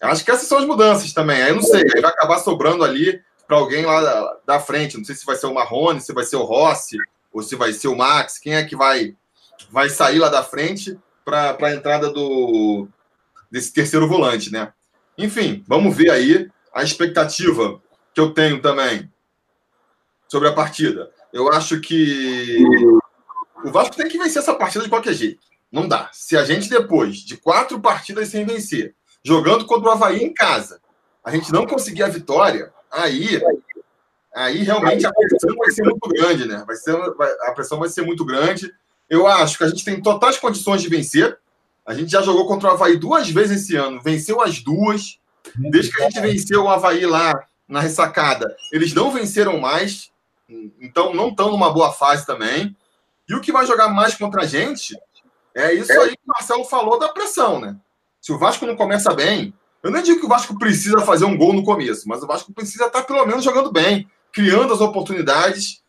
[SPEAKER 1] Acho que essas são as mudanças também. Aí não sei, aí vai acabar sobrando ali para alguém lá da, da, frente. Não sei se vai ser o Marrone, se vai ser o Rossi, ou se vai ser o Max. Quem é que vai, vai sair lá da frente para a entrada do desse terceiro volante, né? Enfim, vamos ver aí a expectativa que eu tenho também sobre a partida. Eu acho que o Vasco tem que vencer essa partida de qualquer jeito. Não dá. Se a gente, depois de quatro partidas sem vencer, jogando contra o Havaí em casa, a gente não conseguir a vitória, aí, aí realmente a pressão vai ser muito grande, né? Vai ser, a pressão vai ser muito grande. Eu acho que a gente tem totais condições de vencer. A gente já jogou contra o Havaí duas vezes esse ano, venceu as duas. Desde que a gente venceu o Havaí lá na ressacada, eles não venceram mais, então não estão numa boa fase também. E o que vai jogar mais contra a gente é isso aí que o Marcelo falou da pressão, né? Se o Vasco não começa bem, eu nem digo que o Vasco precisa fazer um gol no começo, mas o Vasco precisa estar pelo menos jogando bem, criando as oportunidades.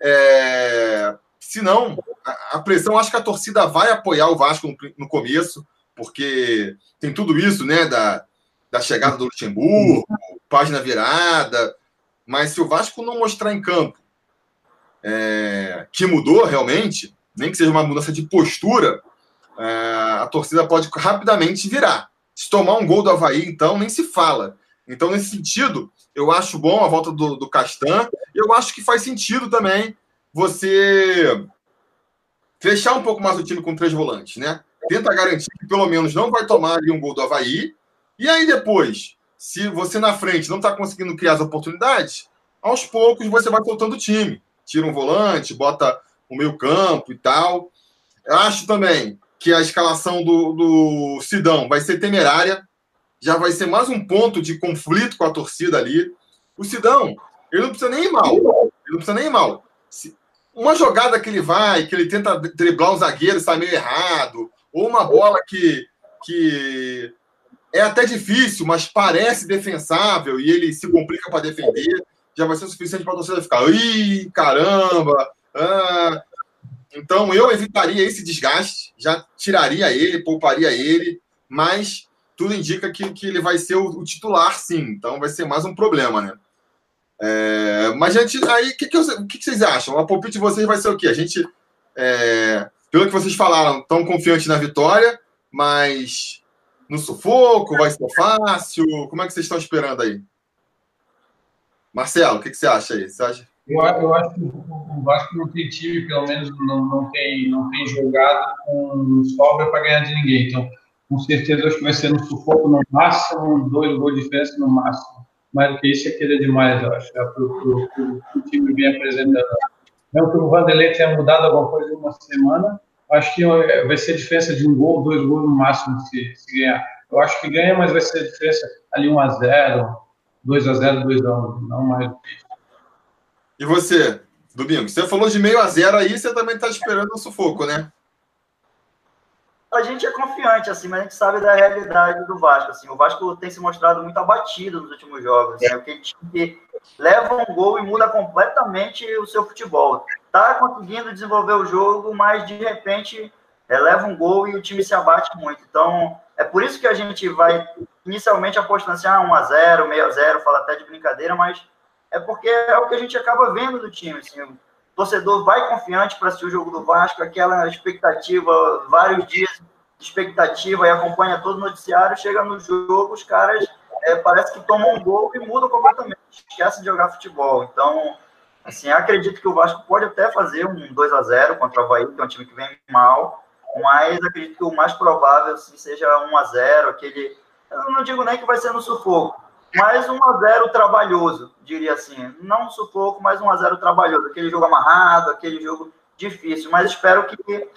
[SPEAKER 1] É... Se não, a pressão, acho que a torcida vai apoiar o Vasco no, no começo, porque tem tudo isso, né? Da, da chegada do Luxemburgo, página virada. Mas se o Vasco não mostrar em campo é, que mudou realmente, nem que seja uma mudança de postura, é, a torcida pode rapidamente virar. Se tomar um gol do Havaí, então, nem se fala. Então, nesse sentido, eu acho bom a volta do, do Castan. Eu acho que faz sentido também você fechar um pouco mais o time com três volantes, né? Tenta garantir que pelo menos não vai tomar ali um gol do Havaí. E aí depois, se você na frente não está conseguindo criar as oportunidades, aos poucos você vai soltando o time tira um volante, bota o meio campo e tal. Eu acho também que a escalação do, do Sidão vai ser temerária, já vai ser mais um ponto de conflito com a torcida ali. O Sidão, ele não precisa nem ir mal. Ele não precisa nem ir mal. Uma jogada que ele vai, que ele tenta driblar um zagueiro, sai meio errado, ou uma bola que, que é até difícil, mas parece defensável e ele se complica para defender já vai ser suficiente para a torcida ficar, ih, caramba! Ah. Então eu evitaria esse desgaste, já tiraria ele, pouparia ele, mas tudo indica que, que ele vai ser o, o titular, sim. Então vai ser mais um problema, né? É, mas, gente, aí, o que, que, que, que, vocês acham? A palpite de vocês vai ser o quê? A gente, é, pelo que vocês falaram, tão confiante na vitória, mas no sufoco, vai ser fácil? Como é que vocês estão esperando aí? Marcelo, o que, que você acha aí? Você acha?
[SPEAKER 3] Eu, eu acho que o Vasco não tem time, pelo menos não, não, tem, não tem jogado com sobra para ganhar de ninguém. Então, com certeza, acho que vai ser no sufoco no máximo, dois gols de diferença no máximo. Mais do que isso é querer demais, eu acho, é para o time vem apresentando. Mesmo que o Vanderlei tenha mudado alguma coisa em uma semana, acho que vai ser diferença de um gol, dois gols no máximo se, se ganhar. Eu acho que ganha, mas vai ser diferença ali 1 a 0 2 a 0 2 a 1 não mais do que isso.
[SPEAKER 1] E você, Domingo? Você falou de meio a zero aí, você também está esperando o sufoco, né?
[SPEAKER 2] A gente é confiante, assim, mas a gente sabe da realidade do Vasco. Assim, o Vasco tem se mostrado muito abatido nos últimos jogos. Assim, é o que leva um gol e muda completamente o seu futebol. Tá conseguindo desenvolver o jogo, mas de repente é, leva um gol e o time se abate muito. Então, é por isso que a gente vai inicialmente apostando assim, ah, 1x0, meio a 0 fala até de brincadeira, mas é porque é o que a gente acaba vendo do time. Assim, torcedor vai confiante para assistir o jogo do Vasco, aquela expectativa, vários dias de expectativa e acompanha todo o noticiário, chega no jogo, os caras é, parece que tomam um gol e mudam completamente, esquecem de jogar futebol. Então, assim, acredito que o Vasco pode até fazer um 2 a 0 contra o Bahia, que é um time que vem mal, mas acredito que o mais provável assim, seja 1 a 0 aquele eu não digo nem que vai ser no sufoco, mas 1 a 0 trabalhoso, diria assim. Não sufoco, mas 1 a 0 trabalhoso. Aquele jogo amarrado, aquele jogo difícil. Mas espero que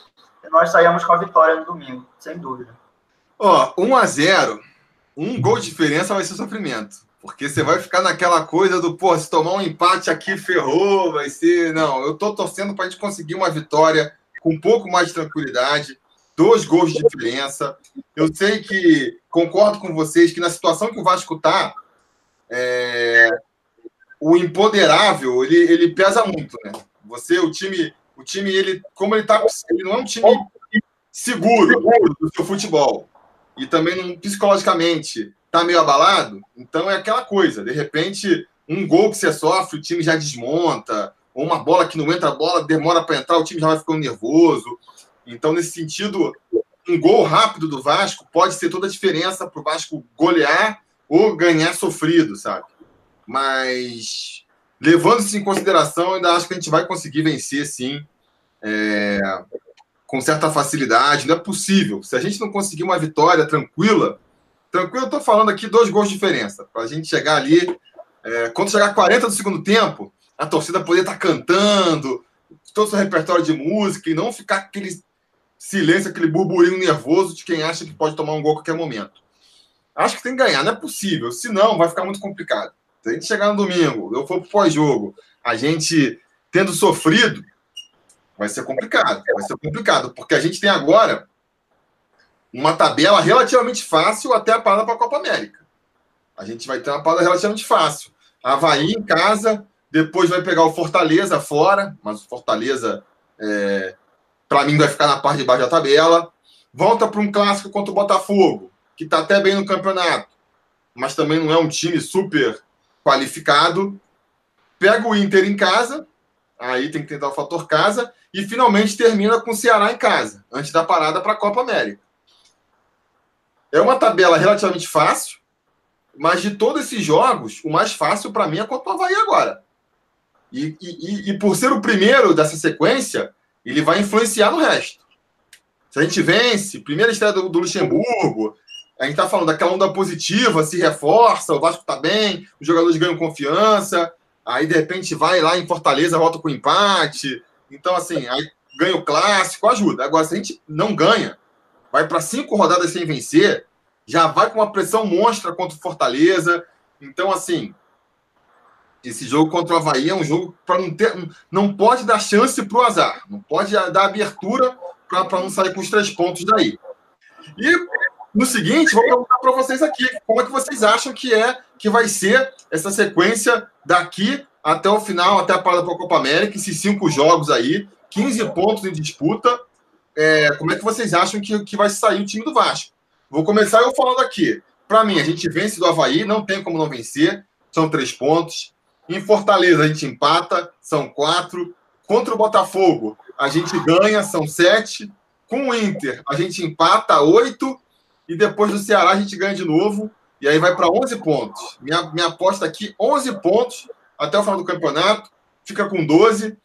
[SPEAKER 2] nós saímos com a vitória no domingo, sem dúvida.
[SPEAKER 1] Ó, 1 a 0 um gol de diferença vai ser sofrimento. Porque você vai ficar naquela coisa do, pô, se tomar um empate aqui, ferrou, vai ser. Não, eu tô torcendo para a gente conseguir uma vitória com um pouco mais de tranquilidade, dois gols de diferença. Eu sei que concordo com vocês que na situação que o Vasco está, é, o empoderável ele, ele pesa muito, né? Você, o time, o time, ele, como ele tá, ele não é um time seguro do seu futebol e também não, psicologicamente tá meio abalado, então é aquela coisa, de repente, um gol que você sofre, o time já desmonta, ou uma bola que não entra, a bola demora para entrar, o time já vai ficando nervoso. Então, nesse sentido, um gol rápido do Vasco pode ser toda a diferença para o Vasco golear ou ganhar sofrido, sabe? Mas, levando isso em consideração, ainda acho que a gente vai conseguir vencer, sim, é, com certa facilidade. Não é possível. Se a gente não conseguir uma vitória tranquila, Tranquilo, eu tô falando aqui dois gols de diferença. Para a gente chegar ali. É, quando chegar 40 do segundo tempo, a torcida poder estar tá cantando, todo o seu repertório de música e não ficar aquele silêncio, aquele burburinho nervoso de quem acha que pode tomar um gol a qualquer momento. Acho que tem que ganhar, não é possível. Senão, vai ficar muito complicado. Se a gente chegar no domingo, eu for pro pós-jogo, a gente tendo sofrido, vai ser complicado. Vai ser complicado, porque a gente tem agora uma tabela relativamente fácil até a parada para a Copa América. A gente vai ter uma parada relativamente fácil. Havaí em casa, depois vai pegar o Fortaleza fora, mas o Fortaleza, é, para mim, vai ficar na parte de baixo da tabela. Volta para um clássico contra o Botafogo, que está até bem no campeonato, mas também não é um time super qualificado. Pega o Inter em casa, aí tem que tentar o fator casa, e finalmente termina com o Ceará em casa, antes da parada para a Copa América. É uma tabela relativamente fácil, mas de todos esses jogos, o mais fácil para mim é contra o Havaí agora. E, e, e, por ser o primeiro dessa sequência, ele vai influenciar no resto. Se a gente vence, primeira estreia do, do Luxemburgo, a gente está falando daquela onda positiva, se reforça, o Vasco está bem, os jogadores ganham confiança, aí de repente vai lá em Fortaleza, volta com empate. Então, assim, aí ganha o clássico, ajuda. Agora, se a gente não ganha, vai para cinco rodadas sem vencer, já vai com uma pressão monstra contra o Fortaleza. Então, assim, esse jogo contra o Havaí é um jogo para não ter. Não pode dar chance para o azar. Não pode dar abertura para não sair com os três pontos daí. E no seguinte, vou perguntar para vocês aqui, como é que vocês acham que é que vai ser essa sequência daqui até o final, até a parada para a Copa América, esses cinco jogos aí, 15 pontos em disputa é, como é que vocês acham que, que vai sair o time do Vasco? Vou começar eu falando aqui. Para mim, a gente vence do Havaí, não tem como não vencer, são três pontos. Em Fortaleza, a gente empata, são quatro. Contra o Botafogo, a gente ganha, são sete. Com o Inter, a gente empata, oito. E depois do Ceará, a gente ganha de novo. E aí vai para 11 pontos. Minha, minha aposta aqui, 11 pontos até o final do campeonato. Fica com 12.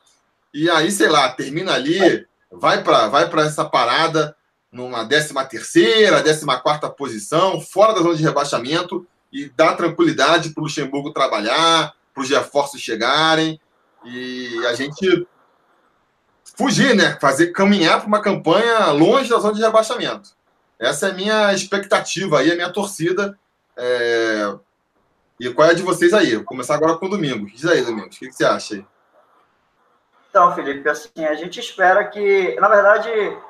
[SPEAKER 1] E aí, sei lá, termina ali vai para vai essa parada numa 13 terceira, 14 quarta posição, fora da zona de rebaixamento e dá tranquilidade para o Luxemburgo trabalhar, para os reforços chegarem e a gente fugir, né? Fazer caminhar para uma campanha longe da zona de rebaixamento. Essa é a minha expectativa aí, a minha torcida. É... E qual é a de vocês aí? Vou começar agora com o Domingo. Diz aí, Domingos, o que, que você acha aí?
[SPEAKER 2] Então, Felipe, assim, a gente espera que, na verdade,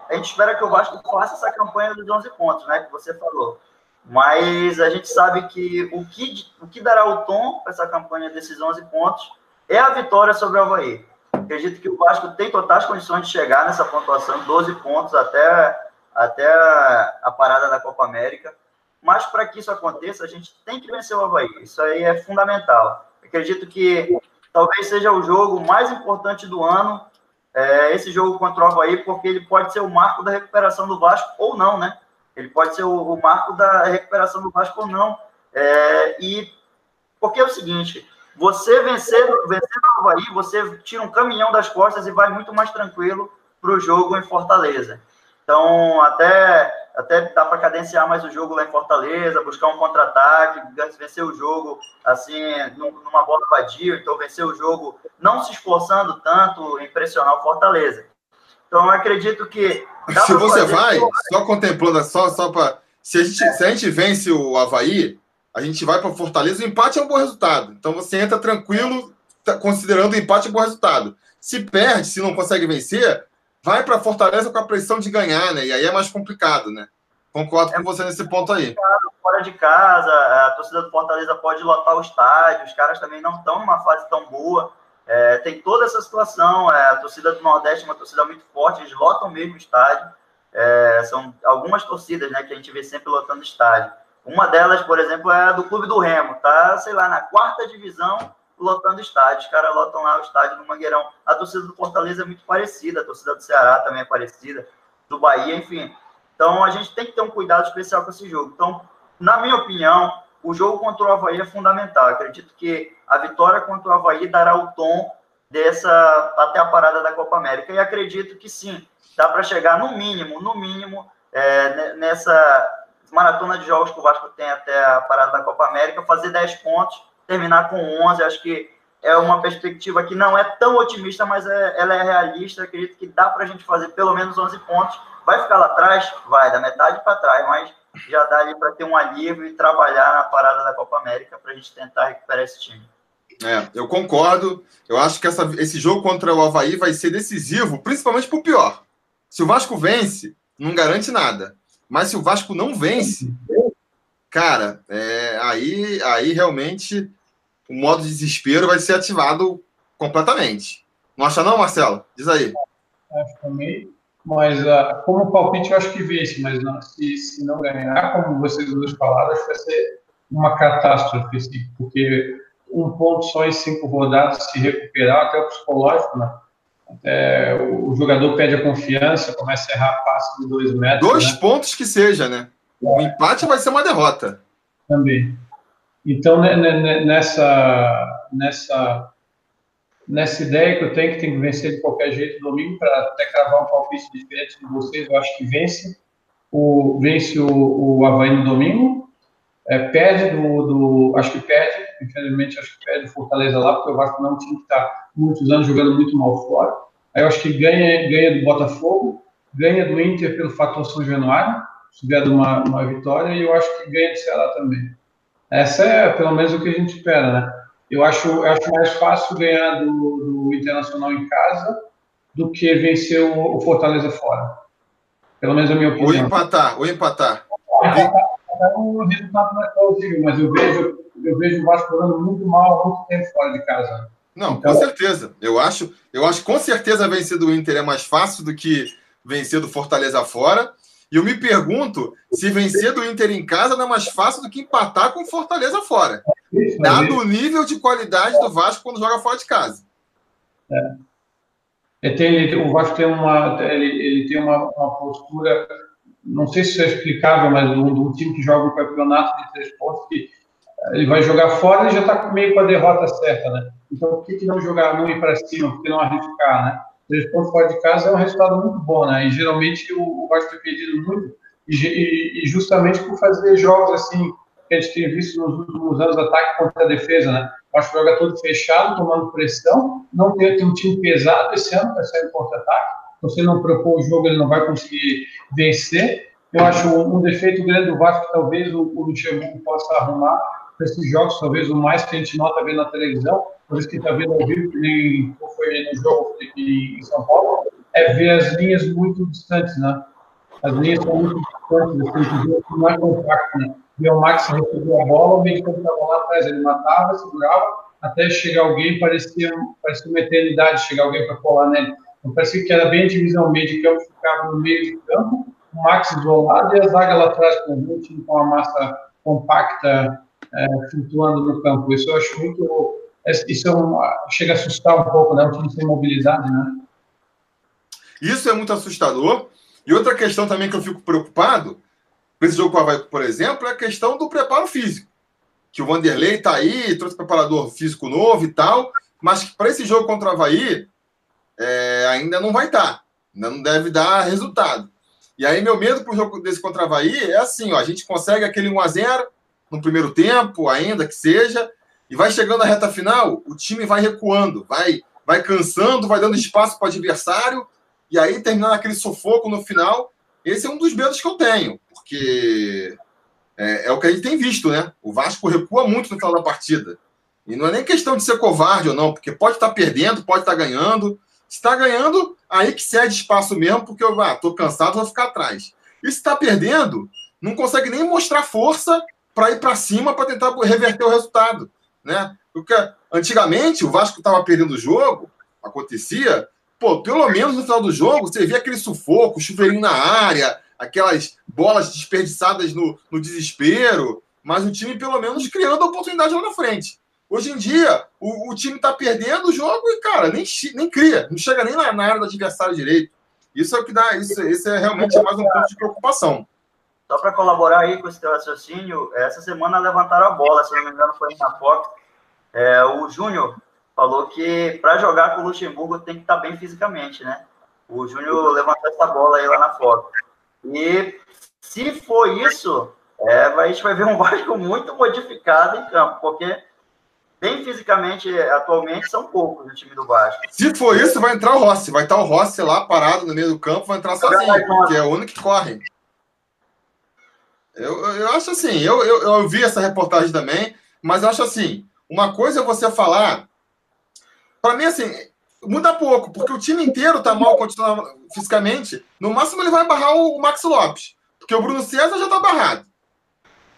[SPEAKER 2] a gente espera que o Vasco faça essa campanha dos 11 pontos, né, que você falou. Mas a gente sabe que o que, o que dará o tom para essa campanha desses 11 pontos é a vitória sobre o Havaí. Acredito que o Vasco tem totais condições de chegar nessa pontuação, 12 pontos até, até a parada da Copa América. Mas para que isso aconteça, a gente tem que vencer o Havaí. Isso aí é fundamental. Acredito que talvez seja o jogo mais importante do ano, é, esse jogo contra o Havaí, porque ele pode ser o marco da recuperação do Vasco ou não, né? Ele pode ser o, o marco da recuperação do Vasco ou não. É, e porque é o seguinte, você vencer, vencer o Havaí, você tira um caminhão das costas e vai muito mais tranquilo para o jogo em Fortaleza. Então, até até dá para cadenciar mais o jogo lá em Fortaleza, buscar um contra-ataque, vencer o jogo assim, numa bola vadia, então vencer o jogo não se esforçando tanto em pressionar o Fortaleza. Então eu acredito que.
[SPEAKER 1] Se você vai, só contemplando, só, só para. Se, a gente, se a gente vence o Havaí, a gente vai para Fortaleza, o empate é um bom resultado. Então você entra tranquilo, tá, considerando o empate um bom resultado. Se perde, se não consegue vencer, vai para Fortaleza com a pressão de ganhar, né? E aí é mais complicado, né? Concordo é com você nesse ponto aí.
[SPEAKER 2] Fora de casa, a torcida do Fortaleza pode lotar o estádio, os caras também não estão numa fase tão boa. É, tem toda essa situação. É, a torcida do Nordeste é uma torcida muito forte, eles lotam mesmo o estádio. É, são algumas torcidas né, que a gente vê sempre lotando estádio. Uma delas, por exemplo, é a do Clube do Remo, tá, sei lá, na quarta divisão, lotando estádio. Os caras lotam lá o estádio no Mangueirão. A torcida do Fortaleza é muito parecida, a torcida do Ceará também é parecida, do Bahia, enfim. Então a gente tem que ter um cuidado especial com esse jogo. Então, na minha opinião, o jogo contra o Havaí é fundamental. acredito que a vitória contra o Havaí dará o tom dessa até a parada da Copa América. E acredito que sim, dá para chegar no mínimo, no mínimo, é, nessa maratona de jogos que o Vasco tem até a parada da Copa América, fazer 10 pontos, terminar com 11. Acho que é uma perspectiva que não é tão otimista, mas é, ela é realista. Acredito que dá para a gente fazer pelo menos 11 pontos. Vai ficar lá atrás? Vai, da metade para trás, mas já dá ali para ter um alívio e trabalhar na parada da Copa América para a gente tentar recuperar esse time.
[SPEAKER 1] É, eu concordo. Eu acho que essa, esse jogo contra o Havaí vai ser decisivo, principalmente para o pior. Se o Vasco vence, não garante nada. Mas se o Vasco não vence, cara, é, aí, aí realmente o modo de desespero vai ser ativado completamente. Não acha não, Marcelo? Diz aí.
[SPEAKER 3] Acho também. Mas uh, como palpite, eu acho que vence, mas não, se, se não ganhar, como vocês duas falaram, acho que vai ser uma catástrofe, assim, porque um ponto só em cinco rodadas se recuperar, até o psicológico, né? Até o jogador perde a confiança, começa a errar passe de dois metros.
[SPEAKER 1] Dois
[SPEAKER 3] né?
[SPEAKER 1] pontos que seja, né? O empate vai ser uma derrota.
[SPEAKER 3] Também. Então, né, né, né, nessa, nessa nessa ideia que eu tenho, que tem que vencer de qualquer jeito domingo, para até cravar um palpite diferente de vocês, eu acho que vence o, vence o, o Havaí no domingo, é, perde do, do, acho que perde, infelizmente acho que perde o Fortaleza lá, porque o Vasco não tinha que estar muitos anos jogando muito mal fora. Aí eu acho que ganha, ganha do Botafogo, ganha do Inter pelo fator São Januário, se vier de uma, uma vitória, e eu acho que ganha do Ceará também. Essa é pelo menos o que a gente espera, né? Eu acho, eu acho mais fácil ganhar do, do Internacional em casa do que vencer o, o, Fortaleza fora. Pelo menos a minha opinião.
[SPEAKER 1] Ou empatar, ou empatar.
[SPEAKER 3] O resultado não é plausível, mas eu vejo, eu vejo o Vasco jogando muito mal há muito tempo fora de casa.
[SPEAKER 1] Não, então, com certeza. Eu acho, eu acho com certeza vencer do Inter é mais fácil do que vencer do Fortaleza fora. E eu me pergunto se vencer do Inter em casa não é mais fácil do que empatar com o Fortaleza fora. Dado o nível de qualidade do Vasco quando joga fora de casa.
[SPEAKER 3] É. Ele o Vasco tem uma, ele, ele tem uma, uma, postura, não sei se isso é explicável, mas um, um time que joga um campeonato de três pontos, que ele vai jogar fora e já está meio com a derrota certa, né? Então, por que, que não jogar, não ir para cima, por que não arriscar, né? Três pontos fora de casa é um resultado muito bom, né? E geralmente o, o Vasco tem perdido muito, e, e, justamente por fazer jogos assim, que a gente tem visto nos últimos anos, ataque contra a defesa, né? Acho que joga todo fechado, tomando pressão, não tem, tem um time pesado esse ano para sair contra-ataque. Então, se ele não propor o jogo, ele não vai conseguir vencer. Eu acho um, um defeito grande do Vasco que talvez o, o Luxemburgo possa arrumar esses jogos, talvez o mais que a gente nota vendo na televisão, talvez que está vendo ao vivo, que nem foi no jogo aqui em São Paulo, é ver as linhas muito distantes, né? As linhas são muito distantes, assim, não é compacto, né? E o Max recebeu a bola, o Benfica estava lá atrás, ele matava, segurava, até chegar alguém, parecia, parecia uma eternidade chegar alguém para colar nele. Então, parecia que era bem a divisão meio de campo, ficava no meio de campo, o Max isolado e a zaga lá atrás com o time com a massa compacta é, flutuando no campo. Isso eu acho muito. É, isso é um, chega a assustar um pouco, né? Um time sem mobilidade, né?
[SPEAKER 1] Isso é muito assustador. E outra questão também que eu fico preocupado para esse jogo com o Havaí, por exemplo, é a questão do preparo físico. Que o Vanderlei está aí, trouxe preparador físico novo e tal, mas para esse jogo contra o Havaí, é, ainda não vai estar. Ainda não deve dar resultado. E aí, meu medo para o jogo desse contra o Havaí é assim: ó, a gente consegue aquele 1x0 no primeiro tempo, ainda que seja, e vai chegando a reta final, o time vai recuando, vai, vai cansando, vai dando espaço para o adversário, e aí terminando aquele sufoco no final esse é um dos medos que eu tenho, porque é, é, o que a gente tem visto, né? O Vasco recua muito no final da partida. E não é nem questão de ser covarde ou não, porque pode estar tá perdendo, pode estar tá ganhando. Se está ganhando, aí que cede espaço mesmo, porque eu ah, tô cansado, vou ficar atrás. E se está perdendo, não consegue nem mostrar força para ir para cima para tentar reverter o resultado, né? Porque antigamente o Vasco estava perdendo o jogo, acontecia, pô, pelo menos no final do jogo você via aquele sufoco, chuveirinho na área, aquelas bolas desperdiçadas no, no desespero, mas o time pelo menos criando a oportunidade lá na frente. Hoje em dia, o, o time está perdendo o jogo e, cara, nem, nem cria, não chega nem na, na área do adversário direito. Isso é o que dá, isso, isso é realmente mais um ponto de preocupação.
[SPEAKER 2] Só para colaborar aí com esse teu raciocínio, essa semana levantaram a bola, se não me engano, foi na Fox. É, o Júnior falou que para jogar com o Luxemburgo tem que estar tá bem fisicamente, né? O Júnior levantou essa bola aí lá na Fox. E se for isso, é, a gente vai ver um Vasco muito modificado em campo, porque bem fisicamente, atualmente, são poucos no time do Vasco.
[SPEAKER 1] Se for isso, vai entrar o Rossi. Vai estar o Rossi lá parado no meio do campo, vai entrar sozinho, porque é o único que corre. Eu, eu acho assim, eu, eu, eu vi essa reportagem também, mas acho assim, uma coisa é você falar. Para mim, assim, muda pouco, porque o time inteiro tá mal fisicamente. No máximo, ele vai barrar o Max Lopes, porque o Bruno César já tá barrado.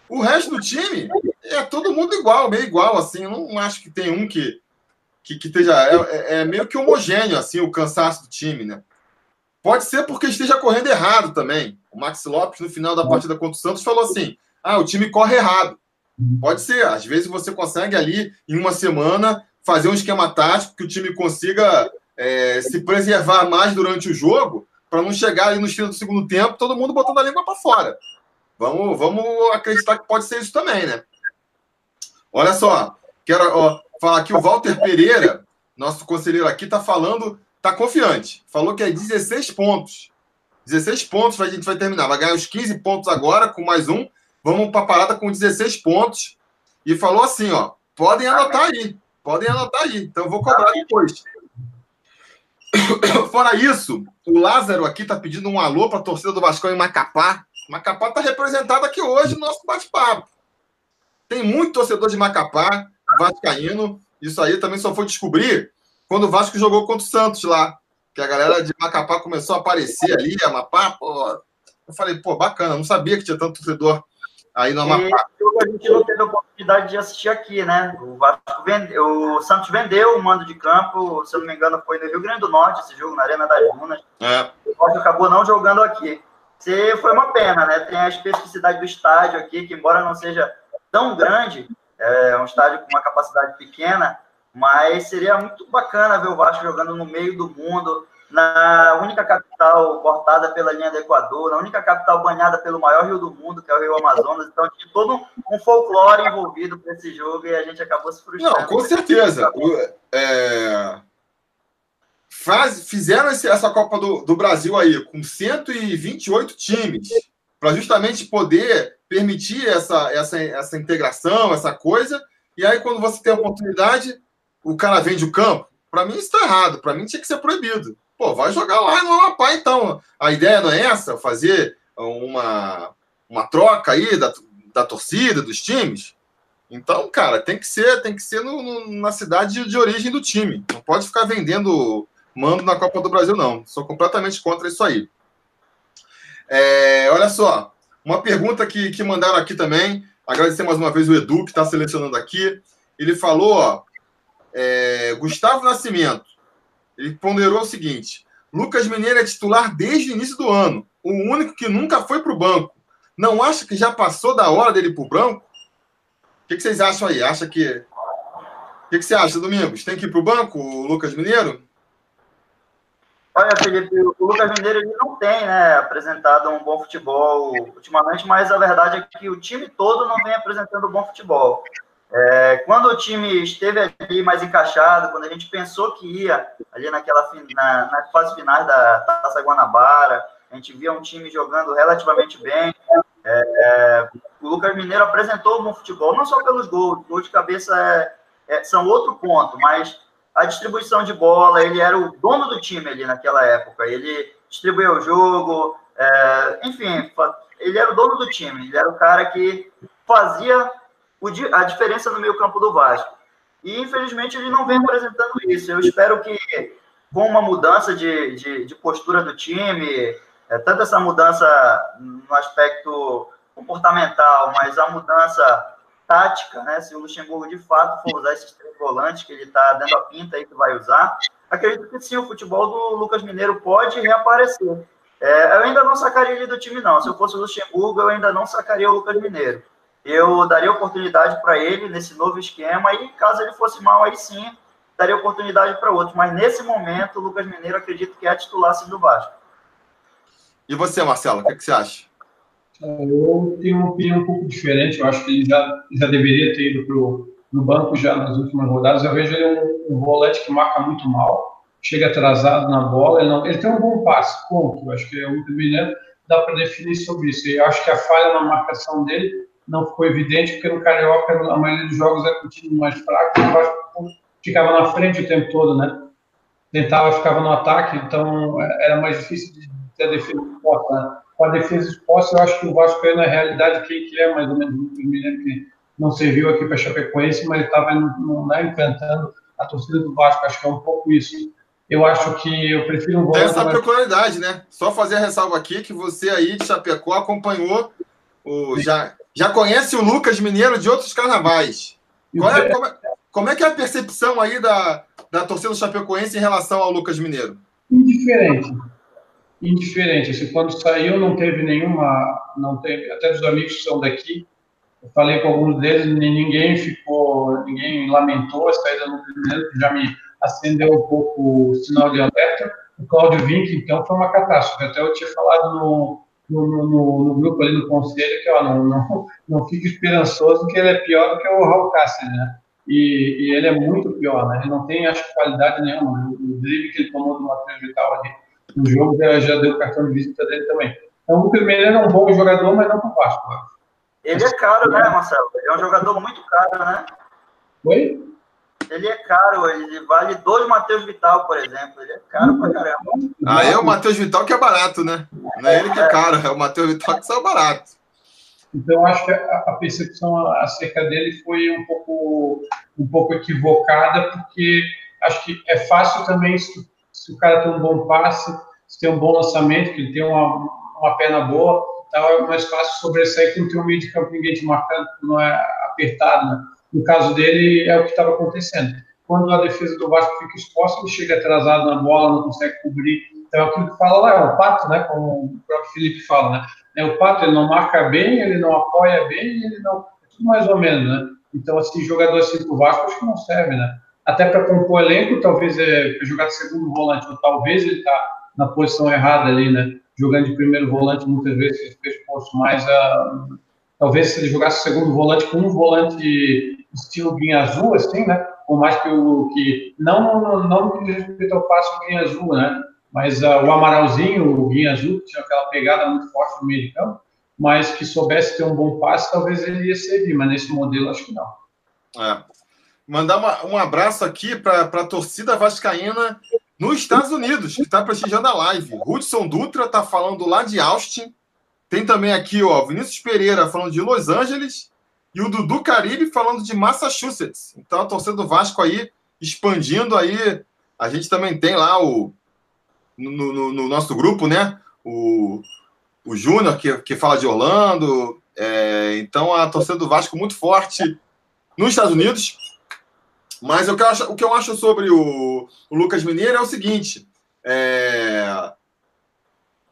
[SPEAKER 1] O resto do time é todo mundo igual, meio igual, assim. Eu não acho que tem um que, que, que esteja. É, é, é, meio que homogêneo, assim, o cansaço do time, né? Pode ser porque esteja correndo errado também. O Max Lopes, no final da partida contra o Santos, falou assim: ah, o time corre errado. Pode ser. Às vezes você consegue ali, em uma semana, fazer um esquema tático que o time consiga é, se preservar mais durante o jogo, para não chegar ali no estilo do segundo tempo, todo mundo botando a língua para fora. Vamos, vamos acreditar que pode ser isso também, né? Olha só, quero ó, falar que o Walter Pereira, nosso conselheiro aqui, está falando, está confiante. Falou que é 16 pontos. 16 pontos a gente vai terminar. Vai ganhar os 15 pontos agora, com mais um. Vamos para a parada com 16 pontos. E falou assim, ó, podem anotar aí. Podem anotar aí. Então eu vou cobrar depois. Fora isso, o Lázaro aqui está pedindo um alô para a torcida do Vasco em Macapá. Macapá está representado aqui hoje no nosso bate-papo. Tem muito torcedor de Macapá, vascaíno. Isso aí também só foi descobrir quando o Vasco jogou contra o Santos lá. Que a galera de Macapá começou a aparecer ali, Amapá, pô. Eu falei, pô, bacana, não sabia que tinha tanto torcedor aí no Amapá.
[SPEAKER 2] E a gente não teve a oportunidade de assistir aqui, né? O, Vasco vendeu, o Santos vendeu o mando de campo, se eu não me engano, foi no Rio Grande do Norte esse jogo, na Arena das Dunas. É. O Vasco acabou não jogando aqui. Se foi uma pena, né? Tem a especificidade do estádio aqui, que embora não seja tão grande, é um estádio com uma capacidade pequena, mas seria muito bacana ver o Vasco jogando no meio do mundo, na única capital cortada pela linha do Equador, na única capital banhada pelo maior rio do mundo, que é o Rio Amazonas. Então, tinha todo um folclore envolvido para esse jogo e a gente acabou se frustrando.
[SPEAKER 1] Não, com certeza. É... Faz, fizeram esse, essa Copa do, do Brasil aí com 128 times para justamente poder permitir essa, essa, essa integração, essa coisa. E aí, quando você tem a oportunidade, o cara vende o campo. Para mim, isso está errado. Para mim, tinha que ser proibido. Pô, vai jogar lá no Amapá, então. A ideia não é essa? Fazer uma, uma troca aí da, da torcida, dos times? Então, cara, tem que ser, tem que ser no, no, na cidade de, origem do time. Não pode ficar vendendo mando na Copa do Brasil, não. Sou completamente contra isso aí. É, olha só, uma pergunta que, que mandaram aqui também. Agradecer mais uma vez o Edu, que está selecionando aqui. Ele falou, ó, é, Gustavo Nascimento, ele ponderou o seguinte: Lucas Mineiro é titular desde o início do ano, o único que nunca foi para o banco. Não acha que já passou da hora dele para o branco? O que, que, vocês acham aí? Acha que. O que, que você acha, Domingos? Tem que ir para o banco, o Lucas Mineiro?
[SPEAKER 2] Olha, Felipe, o Lucas Mineiro ele não tem né, apresentado um bom futebol ultimamente, mas a verdade é que o time todo não vem apresentando bom futebol. É, quando o time esteve ali mais encaixado, quando a gente pensou que ia ali naquela na, na fase final da Taça Guanabara, a gente via um time jogando relativamente bem. É, é, o Lucas Mineiro apresentou um bom futebol, não só pelos gols, gols de cabeça é, é, são outro ponto, mas a distribuição de bola, ele era o dono do time ali naquela época, ele distribuiu o jogo, é, enfim, ele era o dono do time, ele era o cara que fazia a diferença no meio campo do Vasco. E, infelizmente, ele não vem apresentando isso. Eu espero que, com uma mudança de, de, de postura do time, é, tanto essa mudança no aspecto comportamental, mas a mudança tática, né? Se o Luxemburgo de fato for usar esses três volantes que ele está dando a pinta aí que vai usar, acredito que sim, o futebol do Lucas Mineiro pode reaparecer. É, eu ainda não sacaria ele do time, não. Se eu fosse o Luxemburgo, eu ainda não sacaria o Lucas Mineiro. Eu daria oportunidade para ele nesse novo esquema e, caso ele fosse mal, aí sim, daria oportunidade para outros. Mas nesse momento, o Lucas Mineiro acredito que é titular sim, do Vasco.
[SPEAKER 1] E você, Marcelo, o que, que você acha?
[SPEAKER 3] Eu tenho uma opinião um pouco diferente. Eu acho que ele já, já deveria ter ido para o banco já nas últimas rodadas. Eu vejo ele um, um volante que marca muito mal, chega atrasado na bola. Ele, não, ele tem um bom passe, ponto. Eu acho que é o Mineiro dá para definir sobre isso. Eu acho que a falha na marcação dele não ficou evidente, porque no Carioca a maioria dos jogos era com o time mais fraco. O Vasco ficava na frente o tempo todo, né? Tentava, ficava no ataque, então é, era mais difícil de ter a defesa exposta. Né? Com a defesa exposta, eu acho que o Vasco é, na realidade, quem que é, mais ou menos, me lembro que não serviu aqui para Chapecoense, mas estava né, encantando a torcida do Vasco. Acho que é um pouco isso. Eu acho que eu prefiro um
[SPEAKER 1] volante. Tem essa peculiaridade, né? Só fazer a ressalva aqui que você aí de Chapecó acompanhou o. Já, já conhece o Lucas Mineiro de outros carnavais. É, como, é, como, é, que é a percepção aí da, da torcida do Chapecoense em relação ao Lucas Mineiro?
[SPEAKER 3] Indiferente indiferente. Assim, quando saiu, não teve nenhuma, não teve, até dos amigos que são daqui, eu falei com alguns deles, ninguém ficou, ninguém lamentou a saída do primeiro, que já me acendeu um pouco o sinal de alerta. O Cláudio Vink, então, foi uma catástrofe. Até eu tinha falado no, no, no, no grupo ali no conselho que, ó, não, não, não fique esperançoso que ele é pior do que o Raul Cáceres, né? E, e, ele é muito pior, né? Ele não tem, acho, qualidade nenhuma. O drible que ele tomou do Matheus Vital ali no jogo já, já deu cartão de visita dele também. Então, o Lucas Mineiro é um bom jogador, mas não para o Vasco.
[SPEAKER 2] Ele é caro, né, Marcelo? Ele é um jogador muito caro, né?
[SPEAKER 3] Oi?
[SPEAKER 2] Ele é caro, ele vale dois Matheus Vital, por exemplo. Ele é caro pra caramba.
[SPEAKER 1] Ah, é o Matheus Vital que é barato, né? Não é ele que é caro, é o Matheus Vital que saiu barato.
[SPEAKER 3] Então, acho que a, percepção acerca dele foi um pouco, um pouco equivocada, porque acho que é fácil também se se o cara tem um bom passe, se tem um bom lançamento, que ele tem uma, uma perna boa, então é mais fácil sobressair quando tem um meio de campo ninguém te marcando, não é apertado. Né? No caso dele, é o que estava acontecendo. Quando a defesa do Vasco fica exposta, ele chega atrasado na bola, não consegue cobrir. Então é aquilo que fala lá, é o Pato, né? como o próprio Felipe fala. Né? É o Pato, ele não marca bem, ele não apoia bem, ele não. É tudo mais ou menos. Né? Então, assim, jogador assim pro Vasco, acho que não serve, né? até para compor elenco, talvez é jogar de segundo volante, ou talvez ele está na posição errada ali, né? Jogando de primeiro volante, muitas vezes ele fez exposto mais a. Talvez se ele jogasse segundo volante com um volante estilo Guinha Azul, assim, né? Por mais que o. Que, não, não, não diz respeito ao passo Guinha Azul, né? Mas uh, o Amaralzinho, o Guinha Azul, que tinha aquela pegada muito forte no meio de campo, mas que soubesse ter um bom passe, talvez ele ia servir, mas nesse modelo acho que não.
[SPEAKER 1] É. Mandar uma, um abraço aqui para a torcida vascaína nos Estados Unidos, que está prestigiando a live. Hudson Dutra está falando lá de Austin. Tem também aqui, ó, Vinícius Pereira falando de Los Angeles. E o Dudu Caribe falando de Massachusetts. Então a torcida do Vasco aí expandindo aí. A gente também tem lá o no, no, no nosso grupo, né? O, o Júnior, que, que fala de Orlando. É, então a torcida do Vasco muito forte nos Estados Unidos. Mas o que eu acho, o que eu acho sobre o, o Lucas Mineiro é o seguinte: é...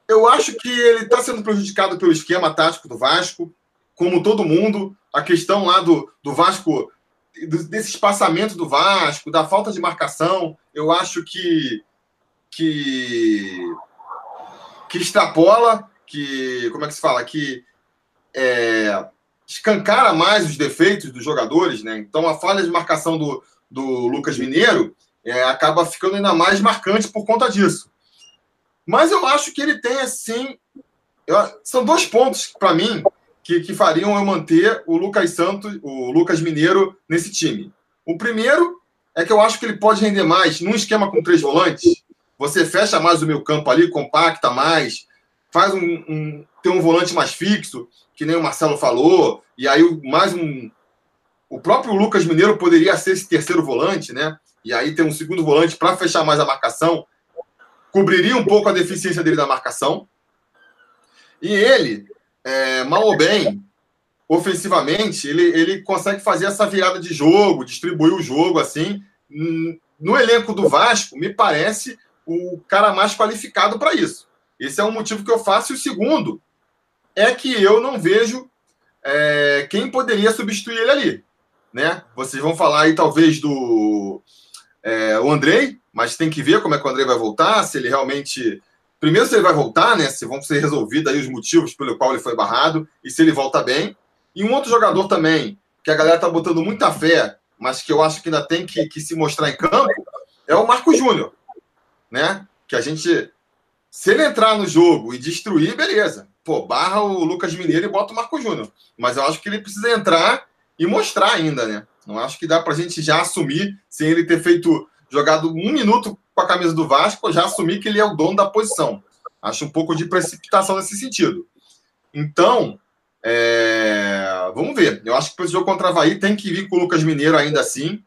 [SPEAKER 1] eu acho que ele está sendo prejudicado pelo esquema tático do Vasco, como todo mundo. A questão lá do, do Vasco, desse espaçamento do Vasco, da falta de marcação, eu acho que que que extrapola, que como é que se fala, que é, escancara mais os defeitos dos jogadores, né? Então a falha de marcação do, do Lucas Mineiro é, acaba ficando ainda mais marcante por conta disso. Mas eu acho que ele tem, assim. Eu, são dois pontos, para mim, que, que fariam eu manter o Lucas Santos, o Lucas Mineiro, nesse time. O primeiro é que eu acho que ele pode render mais num esquema com três volantes. Você fecha mais o meu campo ali, compacta mais, faz um, um tem um volante mais fixo, que nem o Marcelo falou, e aí mais um o próprio Lucas Mineiro poderia ser esse terceiro volante, né? E aí tem um segundo volante para fechar mais a marcação, cobriria um pouco a deficiência dele na marcação. E ele, é, mal ou bem, ofensivamente, ele, ele consegue fazer essa virada de jogo, distribuir o jogo assim. No elenco do Vasco, me parece o cara mais qualificado para isso. Esse é um motivo que eu faço. E o segundo é que eu não vejo é, quem poderia substituir ele ali. Né? Vocês vão falar aí, talvez, do é, o Andrei, mas tem que ver como é que o Andrei vai voltar, se ele realmente. Primeiro, se ele vai voltar, né? Se vão ser resolvidos aí os motivos pelo qual ele foi barrado e se ele volta bem. E um outro jogador também, que a galera tá botando muita fé, mas que eu acho que ainda tem que, que se mostrar em campo, é o Marco Júnior, né? Que a gente. Se ele entrar no jogo e destruir, beleza. Pô, barra o Lucas Mineiro e bota o Marco Júnior. Mas eu acho que ele precisa entrar e mostrar ainda, né? Não acho que dá pra gente já assumir, sem ele ter feito, jogado um minuto com a camisa do Vasco, já assumir que ele é o dono da posição. Acho um pouco de precipitação nesse sentido. Então, é... vamos ver. Eu acho que para esse jogo contra o Havaí tem que vir com o Lucas Mineiro ainda assim.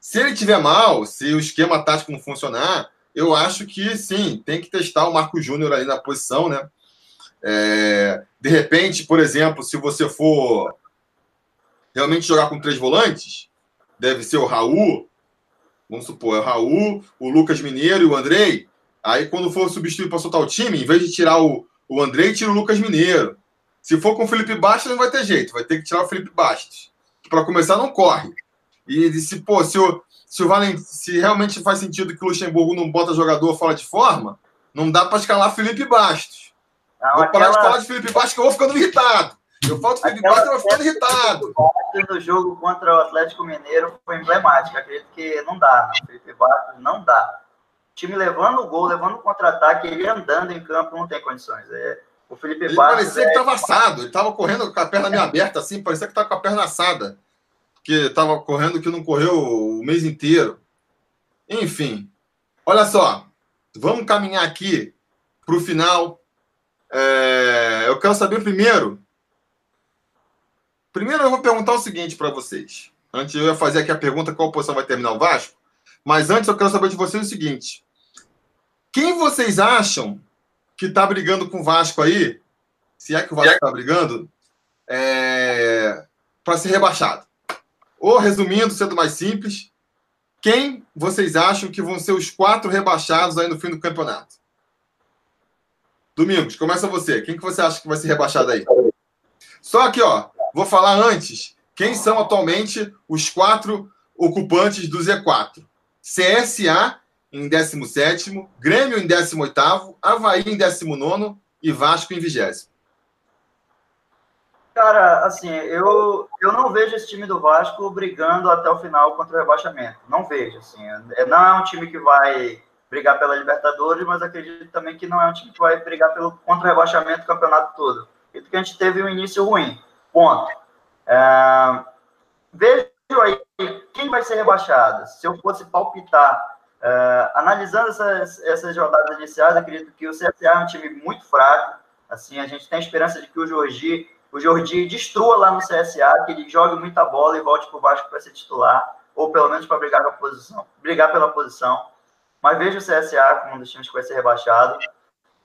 [SPEAKER 1] Se ele tiver mal, se o esquema tático não funcionar, eu acho que sim, tem que testar o Marco Júnior ali na posição, né? É... de repente, por exemplo, se você for realmente jogar com três volantes, deve ser o Raul, vamos supor, é o Raul, o Lucas Mineiro e o Andrei. Aí, quando for substituir para soltar o time, em vez de tirar o, o Andrei, tira o Lucas Mineiro. Se for com o Felipe Bastos, não vai ter jeito, vai ter que tirar o Felipe Bastos. Para começar, não corre. E se, pô, se o, se o Valent, se realmente faz sentido que o Luxemburgo não bota jogador fora de forma, não dá para escalar Felipe Bastos. Não, vou parar aquela... de falar de Felipe Bastos que eu vou ficando irritado. Eu falto Felipe Bastos, eu vou ficando irritado.
[SPEAKER 2] No jogo contra o Atlético Mineiro foi emblemático. Acredito que não dá, né? Felipe Bastos não dá. O time levando o gol, levando o contra-ataque, ele andando em campo não tem condições. É, o Felipe
[SPEAKER 1] ele Bastos. Parecia é... que estava assado, ele estava correndo com a perna meio aberta, assim, parecia que estava com a perna assada. Que estava correndo que não correu o mês inteiro. Enfim, olha só, vamos caminhar aqui para o final. É, eu quero saber primeiro Primeiro eu vou perguntar o seguinte para vocês. Antes eu ia fazer aqui a pergunta qual posição vai terminar o Vasco, mas antes eu quero saber de vocês o seguinte: quem vocês acham que está brigando com o Vasco aí, se é que o Vasco está brigando, é... para ser rebaixado? Ou resumindo, sendo mais simples, quem vocês acham que vão ser os quatro rebaixados aí no fim do campeonato? Domingos, começa você. Quem que você acha que vai ser rebaixado aí? Só aqui, ó. Vou falar antes quem são atualmente os quatro ocupantes do Z4. CSA em 17, Grêmio em 18, Havaí em 19 e Vasco em 20.
[SPEAKER 2] Cara, assim, eu, eu não vejo esse time do Vasco brigando até o final contra o rebaixamento. Não vejo, assim. É, não é um time que vai brigar pela Libertadores, mas acredito também que não é um time que vai brigar pelo contra o rebaixamento do campeonato todo. E que a gente teve um início ruim. Ponto. É, vejo aí quem vai ser rebaixado. Se eu fosse palpitar, é, analisando essas, essas rodadas iniciais, acredito que o CSA é um time muito fraco. Assim, a gente tem a esperança de que o Jordi, o Jordi destrua lá no CSA, que ele jogue muita bola e volte para o Vasco para ser titular, ou pelo menos para brigar com posição, brigar pela posição. Mas vejo o CSA como um dos times que vai ser rebaixado.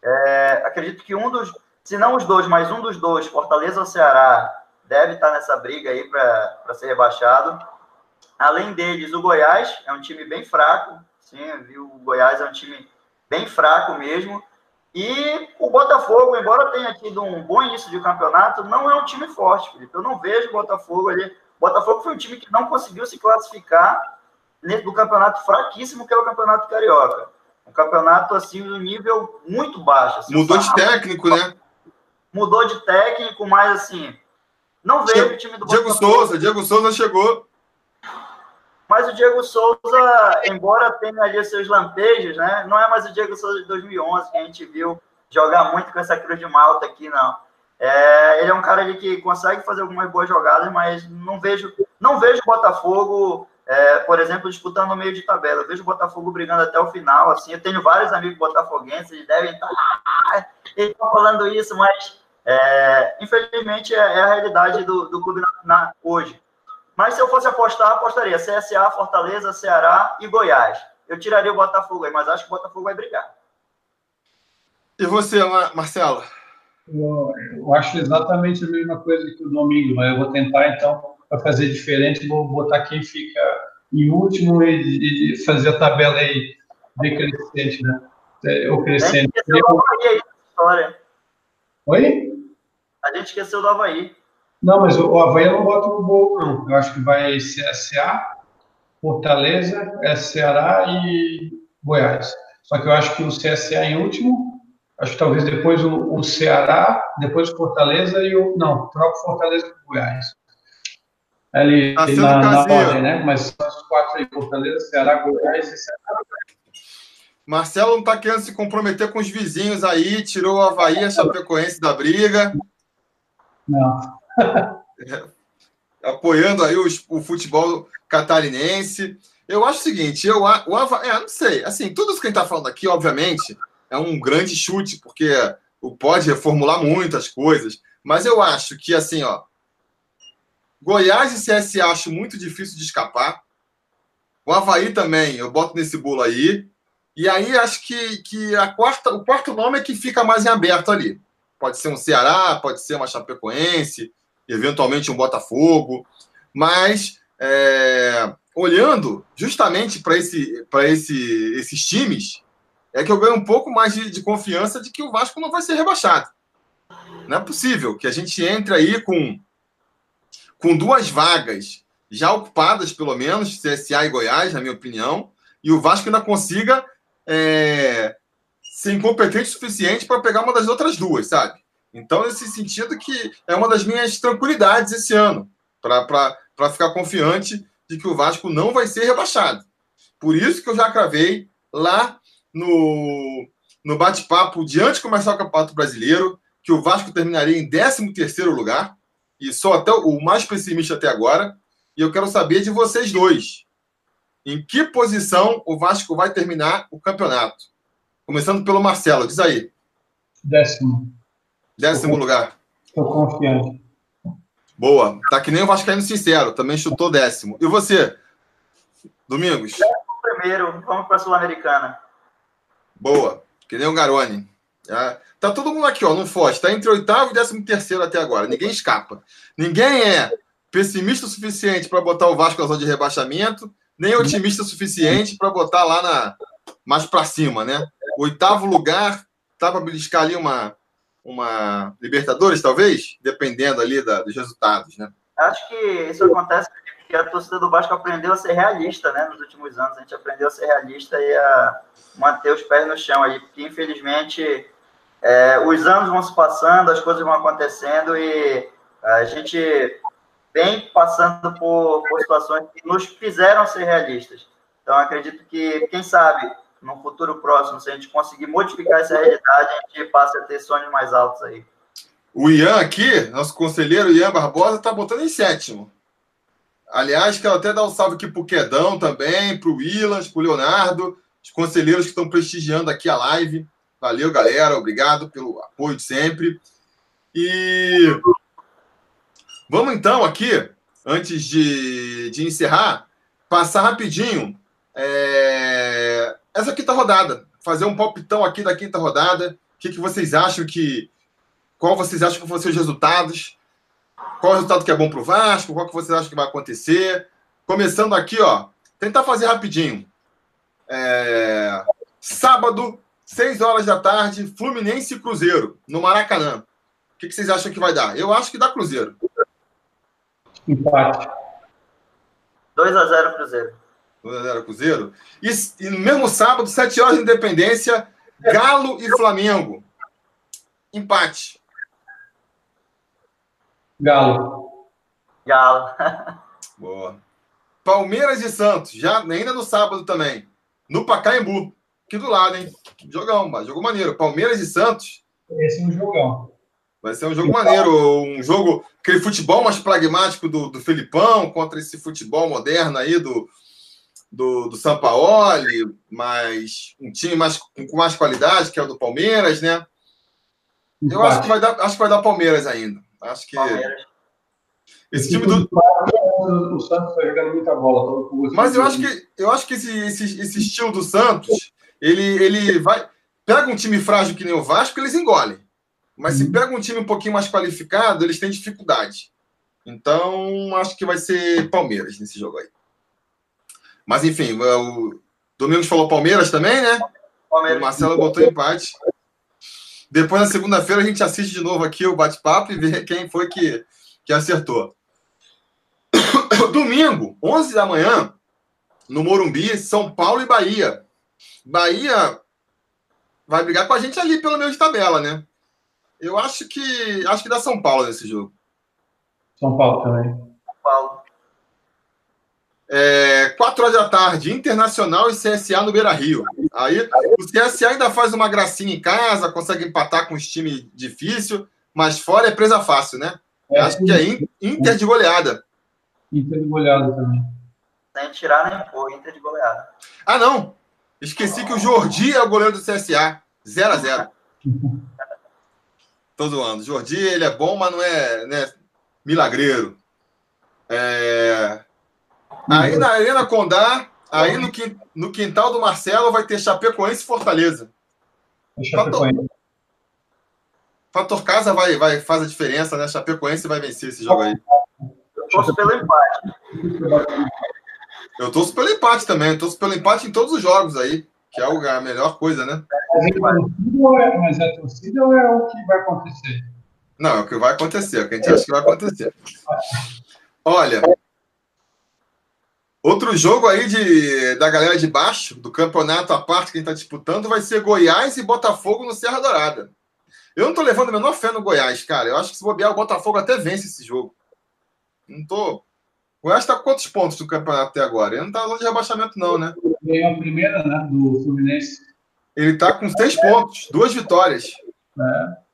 [SPEAKER 2] É, acredito que um dos se não os dois, mas um dos dois, Fortaleza ou Ceará, deve estar nessa briga aí para ser rebaixado. Além deles, o Goiás é um time bem fraco. Sim, viu? O Goiás é um time bem fraco mesmo. E o Botafogo, embora tenha tido um bom início de campeonato, não é um time forte, Felipe. Eu não vejo o Botafogo ali. O Botafogo foi um time que não conseguiu se classificar do campeonato fraquíssimo que é o Campeonato Carioca. Um campeonato, assim, um nível muito baixo. Assim,
[SPEAKER 1] Mudou de técnico, né?
[SPEAKER 2] Mudou de técnico, mas assim, não veio o time do
[SPEAKER 1] Diego Botafogo. Souza, Diego Souza chegou.
[SPEAKER 2] Mas o Diego Souza, embora tenha ali seus lampejos, né? Não é mais o Diego Souza de 2011 que a gente viu jogar muito com essa cruz de malta aqui, não. É, ele é um cara ali que consegue fazer algumas boas jogadas, mas não vejo, não vejo o Botafogo é, por exemplo, disputando no meio de tabela. Eu vejo o Botafogo brigando até o final, assim. Eu tenho vários amigos botafoguenses, eles devem estar. Ah, eles estão falando isso, mas é, infelizmente é, é, a realidade do, do clube na, na, hoje. Mas se eu fosse apostar, apostaria CSA, Fortaleza, Ceará e Goiás. Eu tiraria o Botafogo aí, mas acho que o Botafogo vai brigar.
[SPEAKER 1] E você, Marcelo?
[SPEAKER 3] Eu, eu acho exatamente a mesma coisa que o Domingo, mas eu vou tentar então para fazer diferente, vou botar quem fica em último e, e fazer a tabela aí decrescente, né? É, ou crescente. Do Havaí história. Oi?
[SPEAKER 2] A gente esqueceu do Havaí.
[SPEAKER 3] Não, mas o Havaí eu não boto no bolo, não. Eu acho que vai CSA, Fortaleza, Ceará e Goiás. Só que eu acho que o CSA em último, acho que talvez depois o, o Ceará, depois o Fortaleza e o. Não, troca Fortaleza com o Goiás ali tá na, na ordem, né? Mas os quatro aí, Fortaleza, Ceará, Goiás e Ceará.
[SPEAKER 1] Marcelo não está querendo se comprometer com os vizinhos aí, tirou o Havaí, a Chapecoense da briga.
[SPEAKER 3] Não.
[SPEAKER 1] Apoiando aí o, o, futebol catarinense. Eu acho o seguinte, eu, o Havaí, é, não sei, assim, tudo isso que a gente está falando aqui, obviamente, é um grande chute, porque pode reformular muitas coisas, mas eu acho que, assim, ó, Goiás e CSA acho muito difícil de escapar. O Havaí também, eu boto nesse bolo aí. E aí acho que, que a quarta, o quarto nome é que fica mais em aberto ali. Pode ser um Ceará, pode ser uma Chapecoense, eventualmente um Botafogo. Mas é, olhando justamente para esse, esse, esses times, é que eu ganho um pouco mais de, de confiança de que o Vasco não vai ser rebaixado. Não é possível que a gente entre aí com com duas vagas já ocupadas, pelo menos, CSA e Goiás, na minha opinião, e o Vasco ainda consiga é, ser incompetente o suficiente para pegar uma das outras duas, sabe? Então, nesse sentido, que é uma das minhas tranquilidades esse ano, para ficar confiante de que o Vasco não vai ser rebaixado. Por isso que eu já cravei lá no, no bate-papo de antes de começar o Campeonato Brasileiro, que o Vasco terminaria em 13 terceiro lugar, e sou até o mais pessimista até agora, e eu quero saber de vocês dois. Em que posição o Vasco vai terminar o campeonato? Começando pelo Marcelo, diz aí.
[SPEAKER 3] Décimo.
[SPEAKER 1] Décimo
[SPEAKER 3] Tô,
[SPEAKER 1] lugar.
[SPEAKER 3] Estou confiante.
[SPEAKER 1] Boa. Tá que nem o Vascaíno Sincero, também chutou décimo. E você, Domingos?
[SPEAKER 2] Décimo primeiro, vamos para a Sul-Americana.
[SPEAKER 1] Boa. Que nem o Garoni. É. Tá todo mundo aqui, ó, não foge. Tá entre oitavo e décimo terceiro até agora. Ninguém escapa. Ninguém é pessimista o suficiente para botar o Vasco na zona de rebaixamento, nem otimista o suficiente para botar lá na mais para cima, né? Oitavo lugar, tá para beliscar ali uma uma Libertadores, talvez, dependendo ali da, dos resultados, né?
[SPEAKER 2] Acho que isso acontece porque a torcida do Vasco aprendeu a ser realista, né? Nos últimos anos a gente aprendeu a ser realista e a manter os pés no chão aí, porque infelizmente é, os anos vão se passando, as coisas vão acontecendo e a gente vem passando por, por situações que nos fizeram ser realistas. Então, acredito que, quem sabe, no futuro próximo, se a gente conseguir modificar essa realidade, a gente passe a ter sonhos mais altos aí.
[SPEAKER 1] O Ian aqui, nosso conselheiro Ian Barbosa, está botando em sétimo. Aliás, quero até dar um salve aqui para o Quedão também, para o Willas, para o Leonardo, os conselheiros que estão prestigiando aqui a live. Valeu, galera. Obrigado pelo apoio de sempre. E vamos então aqui, antes de, de encerrar, passar rapidinho é, essa quinta rodada. Fazer um palpitão aqui da quinta rodada. O que, que vocês acham que. Qual vocês acham que vão ser os resultados? Qual o resultado que é bom para o Vasco? Qual que vocês acham que vai acontecer? Começando aqui, ó. Tentar fazer rapidinho. É, sábado, 6 horas da tarde, Fluminense e Cruzeiro, no Maracanã. O que, vocês acham que vai dar? Eu acho que dá Cruzeiro.
[SPEAKER 3] Empate.
[SPEAKER 2] 2 a 0 Cruzeiro.
[SPEAKER 1] 2 a 0 Cruzeiro. E, e no mesmo sábado, 7 horas de Independência, Galo e Flamengo. Empate.
[SPEAKER 3] Galo.
[SPEAKER 2] Galo.
[SPEAKER 1] Boa. Palmeiras e Santos, já ainda no sábado também. No Pacaembu. Aqui do lado, hein? Jogão, mas jogo maneiro. Palmeiras e Santos.
[SPEAKER 3] Esse é um jogão.
[SPEAKER 1] Vai ser um jogo maneiro, um jogo, aquele futebol mais pragmático do, do Felipão contra esse futebol moderno aí do, do, do Sampaoli, mas um time mais, com mais qualidade, que é o do Palmeiras, né? Eu acho que vai dar, acho que vai dar Palmeiras ainda. Acho que. Palmeiras. Esse time do.
[SPEAKER 3] O Santos está jogando muita bola.
[SPEAKER 1] Mas eu acho que, eu acho que esse, esse, esse estilo do Santos, ele, ele vai. Pega um time frágil que nem o Vasco, eles engolem. Mas se uhum. pega um time um pouquinho mais qualificado, eles têm dificuldade. Então, acho que vai ser Palmeiras nesse jogo aí. Mas, enfim, o Domingos falou Palmeiras também, né? Palmeiras. O Marcelo botou empate. Depois, na segunda-feira, a gente assiste de novo aqui o bate-papo e vê quem foi que, que acertou. Domingo, 11 da manhã, no Morumbi, São Paulo e Bahia. Bahia vai brigar com a gente ali pelo meio de tabela, né? Eu acho que acho que dá São Paulo nesse jogo.
[SPEAKER 3] São Paulo também. São Paulo.
[SPEAKER 1] É, 4 horas da tarde, Internacional e CSA no Beira Rio. Aí o CSA ainda faz uma gracinha em casa, consegue empatar com os times difícil, mas fora é presa fácil, né? É, acho que é Inter de goleada.
[SPEAKER 3] Inter de goleada também.
[SPEAKER 2] Sem tirar nem pôr, Inter de goleada.
[SPEAKER 1] Ah, não! Esqueci que o Jordi é o goleiro do CSA. 0 a 0 Tô zoando. Jordi, ele é bom, mas não é né, milagreiro. É... Aí na Arena Condá, aí no, no quintal do Marcelo vai ter Chapecoense e Fortaleza. Chapecoense. Fator casa vai, vai, faz a diferença, né? Chapecoense vai vencer esse jogo aí.
[SPEAKER 2] Eu torço pelo empate.
[SPEAKER 1] Eu torço pelo empate também. Eu torço pelo empate em todos os jogos aí, que é a melhor coisa, né?
[SPEAKER 3] Mas é torcida ou é o que vai acontecer?
[SPEAKER 1] Não, é o que vai acontecer, é o que a gente acha que vai acontecer. Olha, outro jogo aí de, da galera de baixo, do campeonato à parte que a gente está disputando, vai ser Goiás e Botafogo no Serra Dourada. Eu não tô levando a menor fé no Goiás, cara. Eu acho que se bobear, o Botafogo até vence esse jogo. Não tô. O Goiás tá com quantos pontos no campeonato até agora? Ele não tá longe de rebaixamento, não, né?
[SPEAKER 3] Ganhou a primeira, né? Do Fluminense.
[SPEAKER 1] Ele tá com seis pontos, duas vitórias. É.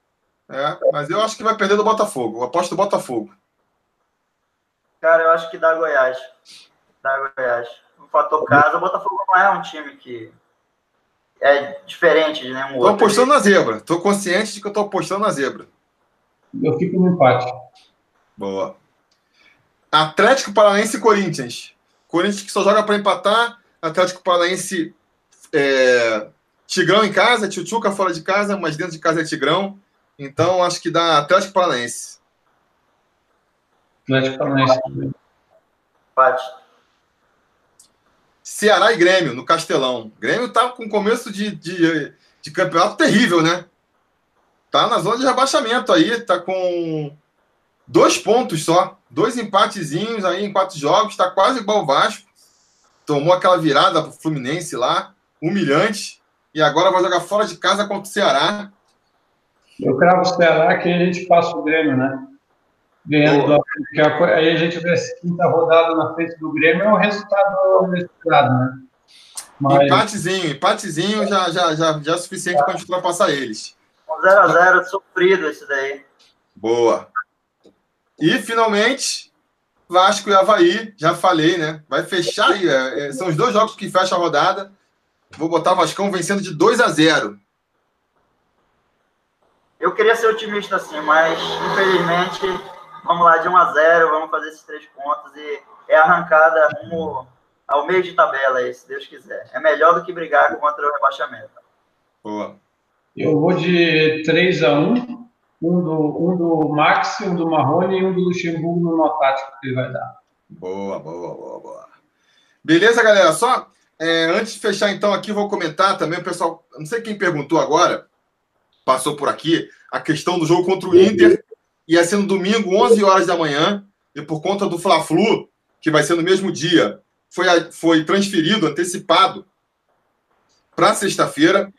[SPEAKER 1] É, mas eu acho que vai perder do Botafogo. Eu aposto do Botafogo.
[SPEAKER 2] Cara, eu acho que dá Goiás. Dá Goiás. O fator casa, o Botafogo não é um time que é diferente de nenhum
[SPEAKER 1] outro. Tô apostando na zebra. Tô consciente de que eu tô apostando na zebra.
[SPEAKER 3] Eu fico no empate.
[SPEAKER 1] Boa. Atlético Paranaense e Corinthians. Corinthians que só joga para empatar. Atlético Paranaense é... Tigrão em casa, Tchutchuca fora de casa, mas dentro de casa é Tigrão. Então acho que dá Atlético Paranaense.
[SPEAKER 3] Atlético Paranaense.
[SPEAKER 2] Empate.
[SPEAKER 1] Ceará e Grêmio, no Castelão. Grêmio tá com começo de, de, de, campeonato terrível, né? Tá na zona de rebaixamento aí, tá com dois pontos só. Dois empatezinhos aí em quatro jogos, tá quase igual o Vasco. Tomou aquela virada pro Fluminense lá, humilhante. E agora vai jogar fora de casa contra o Ceará.
[SPEAKER 3] Eu cravo o Ceará que a gente passa o Grêmio, né? Ganhando do Atlético. Aí a gente vê essa quinta rodada na frente do Grêmio, é um resultado inesperado, né?
[SPEAKER 1] Mas... Empatezinho, empatezinho já, já, já, já é suficiente para a gente ultrapassar eles.
[SPEAKER 2] 0x0 sofrido esse daí.
[SPEAKER 1] Boa. E finalmente, Vasco e Havaí, já falei, né? Vai fechar aí. É, é são os dois jogos que fecham a rodada. Vou botar o Vascão vencendo de 2 a 0
[SPEAKER 2] Eu queria ser otimista assim, mas infelizmente Vamos lá, de 1 a 0 vamos fazer esses três pontos e é arrancada rumo ao meio de tabela aí, se Deus quiser. É melhor do que brigar contra o rebaixamento.
[SPEAKER 1] Boa.
[SPEAKER 3] Eu vou de 3 a 1 um do, um do Max, um do Marrone e um do Luxemburgo no nó tático que ele vai dar.
[SPEAKER 1] Boa, boa, boa, boa. Beleza, galera? Só é, antes de fechar, então, aqui, vou comentar também, o pessoal, não sei quem perguntou agora, passou por aqui, a questão do jogo contra o Inter ia ser no domingo, 11 horas da manhã, e por conta do Fla-Flu, que vai ser no mesmo dia, foi, foi transferido, antecipado para sexta-feira.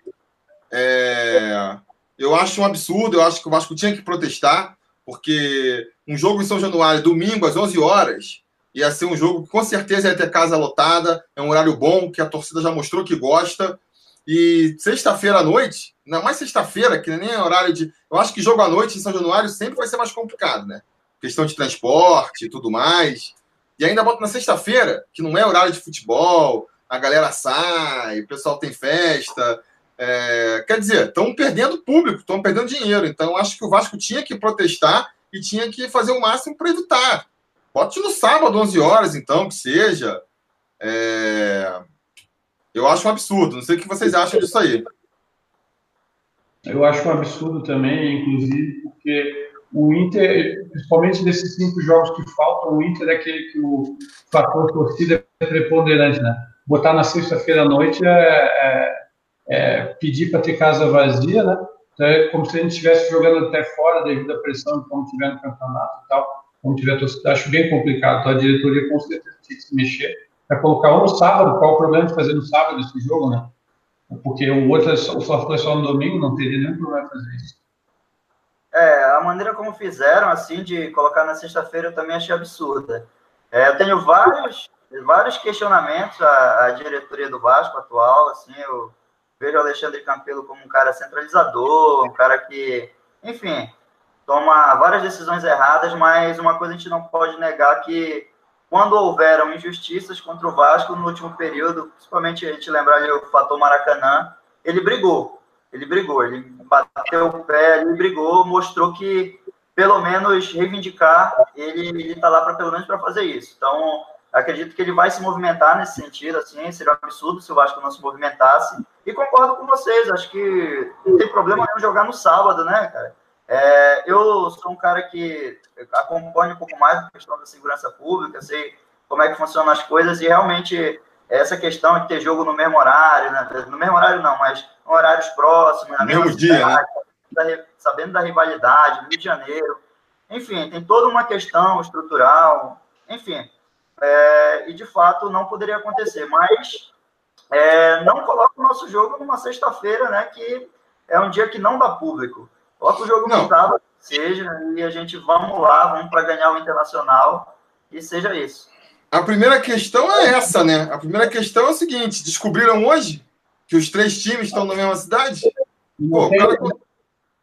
[SPEAKER 1] É, eu acho um absurdo, eu acho que o Vasco tinha que protestar, porque um jogo em São Januário, domingo, às 11 horas, ia ser um jogo que com certeza ia ter casa lotada, é um horário bom, que a torcida já mostrou que gosta, e sexta-feira à noite, ainda mais sexta-feira, que nem é horário de. Eu acho que jogo à noite em São Januário sempre vai ser mais complicado, né? Questão de transporte e tudo mais. E ainda bota na sexta-feira, que não é horário de futebol, a galera sai, o pessoal tem festa. É, quer dizer, estão perdendo público, estão perdendo dinheiro. Então, acho que o Vasco tinha que protestar e tinha que fazer o máximo para evitar. Bote no sábado, 11 horas, então, que seja. É... Eu acho um absurdo. Não sei o que vocês acham disso aí.
[SPEAKER 3] Eu acho um absurdo também, inclusive, porque o Inter, principalmente desses cinco jogos que faltam, o Inter é aquele que o fator torcida é preponderante, né? Botar na sexta-feira à noite é, é, é pedir para ter casa vazia, né? Então é como se a gente estivesse jogando até fora devido à pressão como tiver no campeonato e tal, como tiver torcida. Acho bem complicado. Então a diretoria com certeza tem que se mexer para colocar um sábado. Qual o problema de fazer no sábado esse jogo, né? Porque o outro é só, foi só no domingo, não teria nenhum problema fazer isso.
[SPEAKER 2] É, a maneira como fizeram, assim, de colocar na sexta-feira, eu também achei absurda. É, eu tenho vários, vários questionamentos à, à, diretoria do Vasco atual, assim, eu vejo o Alexandre Campelo como um cara centralizador, um cara que, enfim, toma várias decisões erradas, mas uma coisa a gente não pode negar que quando houveram injustiças contra o Vasco no último período, principalmente a gente lembrar ali o fator Maracanã, ele brigou ele brigou, ele bateu o pé, ele brigou, mostrou que pelo menos reivindicar, ele está lá para pelo menos para fazer isso. Então, acredito que ele vai se movimentar nesse sentido, assim, seria um absurdo se o Vasco não se movimentasse. E concordo com vocês, acho que não tem problema nenhum jogar no sábado, né, cara? É, eu sou um cara que acompanha um pouco mais a questão da segurança pública, sei como é que funcionam as coisas e realmente essa questão de ter jogo no mesmo horário, né? no mesmo horário não, mas horários próximos,
[SPEAKER 1] na mesmo dia,
[SPEAKER 2] né? sabendo da rivalidade, Rio de Janeiro, enfim, tem toda uma questão estrutural, enfim, é, e de fato não poderia acontecer, mas é, não coloca o nosso jogo numa sexta-feira, né, que é um dia que não dá público. Coloca o jogo não. no sábado, seja, e a gente vamos lá, vamos para ganhar o Internacional, e seja isso.
[SPEAKER 1] A primeira questão é essa, né? A primeira questão é o seguinte: descobriram hoje que os três times estão na mesma cidade?
[SPEAKER 3] E não, Pô, tem, cara...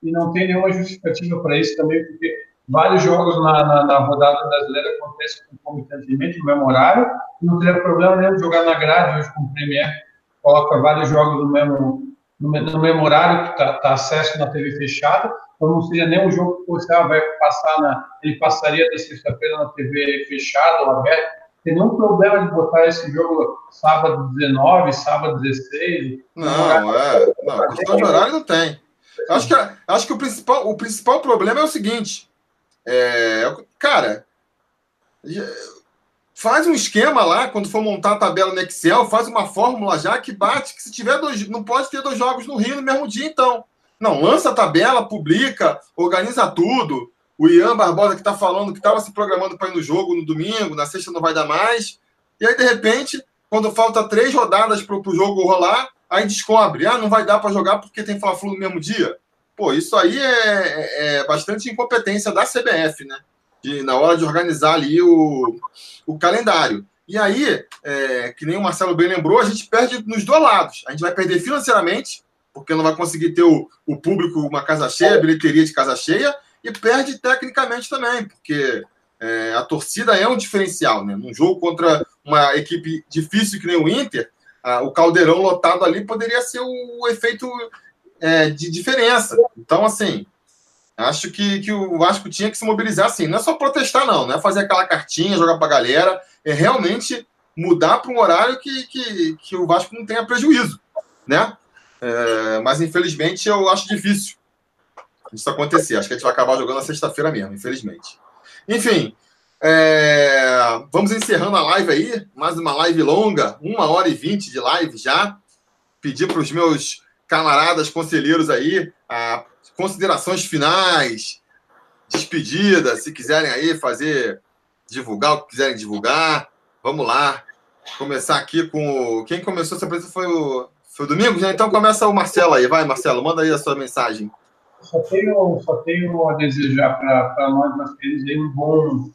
[SPEAKER 3] e não tem nenhuma justificativa para isso também, porque vários jogos na, na, na rodada brasileira acontecem concomitantemente no mesmo horário, e não teria problema nenhum jogar na grade hoje com o Premier, coloca vários jogos no mesmo, no, no mesmo horário, que está tá acesso na TV fechada, então não seria nem um jogo que você ah, vai passar na. Ele passaria da sexta-feira na TV fechada ou aberta tem nenhum problema de botar esse jogo sábado 19, sábado 16.
[SPEAKER 1] Não, é. Não, questão de horário não tem. Acho que, acho que o, principal, o principal problema é o seguinte. É, cara, faz um esquema lá, quando for montar a tabela no Excel, faz uma fórmula já que bate que se tiver dois. Não pode ter dois jogos no Rio no mesmo dia, então. Não, lança a tabela, publica, organiza tudo. O Ian Barbosa que está falando que estava se programando para ir no jogo no domingo, na sexta não vai dar mais. E aí, de repente, quando falta três rodadas para o jogo rolar, aí descobre, ah, não vai dar para jogar porque tem Fla-Flu no mesmo dia. Pô, isso aí é, é, é bastante incompetência da CBF, né? De, na hora de organizar ali o, o calendário. E aí, é, que nem o Marcelo bem lembrou, a gente perde nos dois lados. A gente vai perder financeiramente, porque não vai conseguir ter o, o público, uma casa cheia, bilheteria de casa cheia, e perde tecnicamente também, porque é, a torcida é um diferencial, né? Num jogo contra uma equipe difícil que nem o Inter, a, o caldeirão lotado ali poderia ser o, o efeito é, de diferença. Então, assim, acho que, que o Vasco tinha que se mobilizar assim. Não é só protestar, não, não é fazer aquela cartinha, jogar para a galera, é realmente mudar para um horário que, que, que o Vasco não tenha prejuízo, né? É, mas infelizmente eu acho difícil isso acontecer. Acho que a gente vai acabar jogando na sexta-feira mesmo, infelizmente. Enfim, é... vamos encerrando a live aí. Mais uma live longa, uma hora e vinte de live já. Pedir para os meus camaradas conselheiros aí a... considerações finais, despedida, se quiserem aí fazer, divulgar o que quiserem divulgar. Vamos lá. Começar aqui com. Quem começou essa apresentação foi o. Foi o Domingos, né? Então começa o Marcelo aí. Vai, Marcelo, manda aí a sua mensagem
[SPEAKER 3] só tenho, só tenho a desejar para nós brasileiros aí um bom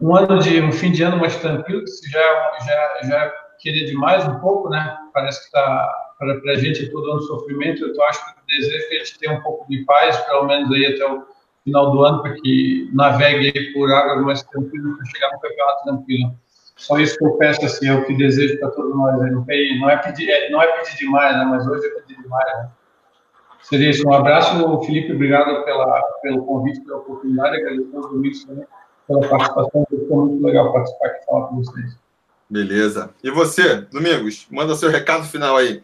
[SPEAKER 3] um ano de um fim de ano mais tranquilo, que já já já queria demais um pouco, né? Parece que está para a gente todo ano sofrimento. Eu acho que o desejo que a gente tenha um pouco de paz, pelo menos aí até o final do ano, para que navegue por águas mais tranquilas para chegar no campeonato tranquilo. Só isso que eu peço, assim, é o que desejo para todos nós. Né? Não, é pedir, é, não é pedir demais, né? mas hoje é pedir demais. Né? Seria isso. Um abraço, Felipe. Obrigado pela, pelo convite, pela oportunidade. Agradeço aos Domingos também pela participação. Foi muito legal participar aqui e falar com vocês.
[SPEAKER 1] Beleza. E você, Domingos? Manda seu recado final aí.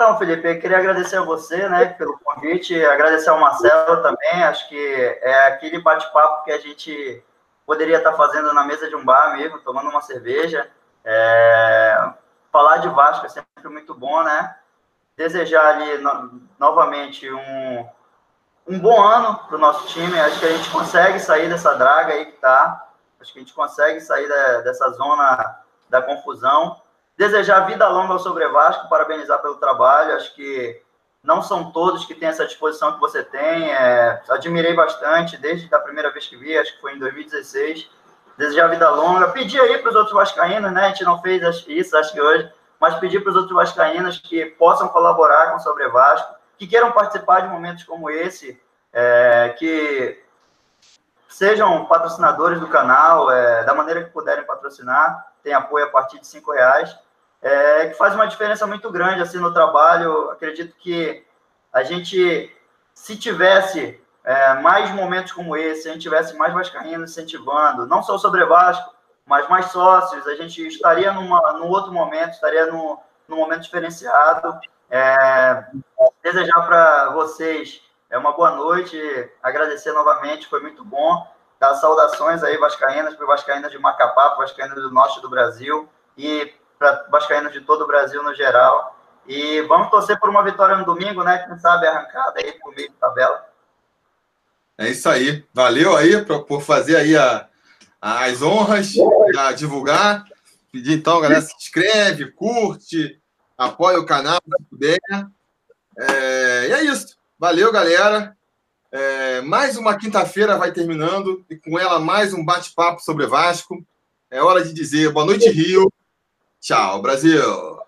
[SPEAKER 2] Então, Felipe, eu queria agradecer a você, né, pelo convite, agradecer ao Marcelo também, acho que é aquele bate-papo que a gente poderia estar fazendo na mesa de um bar mesmo, tomando uma cerveja, é... falar de Vasco é sempre muito bom, né, desejar ali no... novamente um, um bom ano para o nosso time, acho que a gente consegue sair dessa draga aí que tá, acho que a gente consegue sair da, dessa zona da confusão, Desejar vida longa ao Sobre Vasco, parabenizar pelo trabalho. Acho que não são todos que têm essa disposição que você tem. É, admirei bastante desde a primeira vez que vi, acho que foi em 2016. Desejar vida longa. Pedir aí para os outros vascaínos, né? A gente não fez isso, acho que hoje, mas pedir para os outros vascaínos que possam colaborar com o Sobre Vasco, que queiram participar de momentos como esse, é, que sejam patrocinadores do canal, é, da maneira que puderem patrocinar, tem apoio a partir de cinco reais é, que faz uma diferença muito grande assim no trabalho. Acredito que a gente, se tivesse é, mais momentos como esse, se a gente tivesse mais vascaínos incentivando, não só sobre Vasco, mas mais sócios, a gente estaria numa, num outro momento, estaria num, num momento diferenciado. É, desejar para vocês é uma boa noite, agradecer novamente, foi muito bom. Dar saudações aí, Vascaínas, para Vascaínas de Macapá, para Vascaínas do norte do Brasil. E para Vascaínos de todo o Brasil no geral. E vamos torcer por uma vitória no domingo, né? Quem sabe arrancada aí por meio de tabela.
[SPEAKER 1] É isso aí. Valeu aí por, por fazer aí a, as honras, a divulgar. Pedir então, galera, se inscreve, curte, apoia o canal se puder. É, e é isso. Valeu, galera. É, mais uma quinta-feira vai terminando e com ela mais um bate-papo sobre Vasco. É hora de dizer boa noite, Rio. Tchau, Brasil!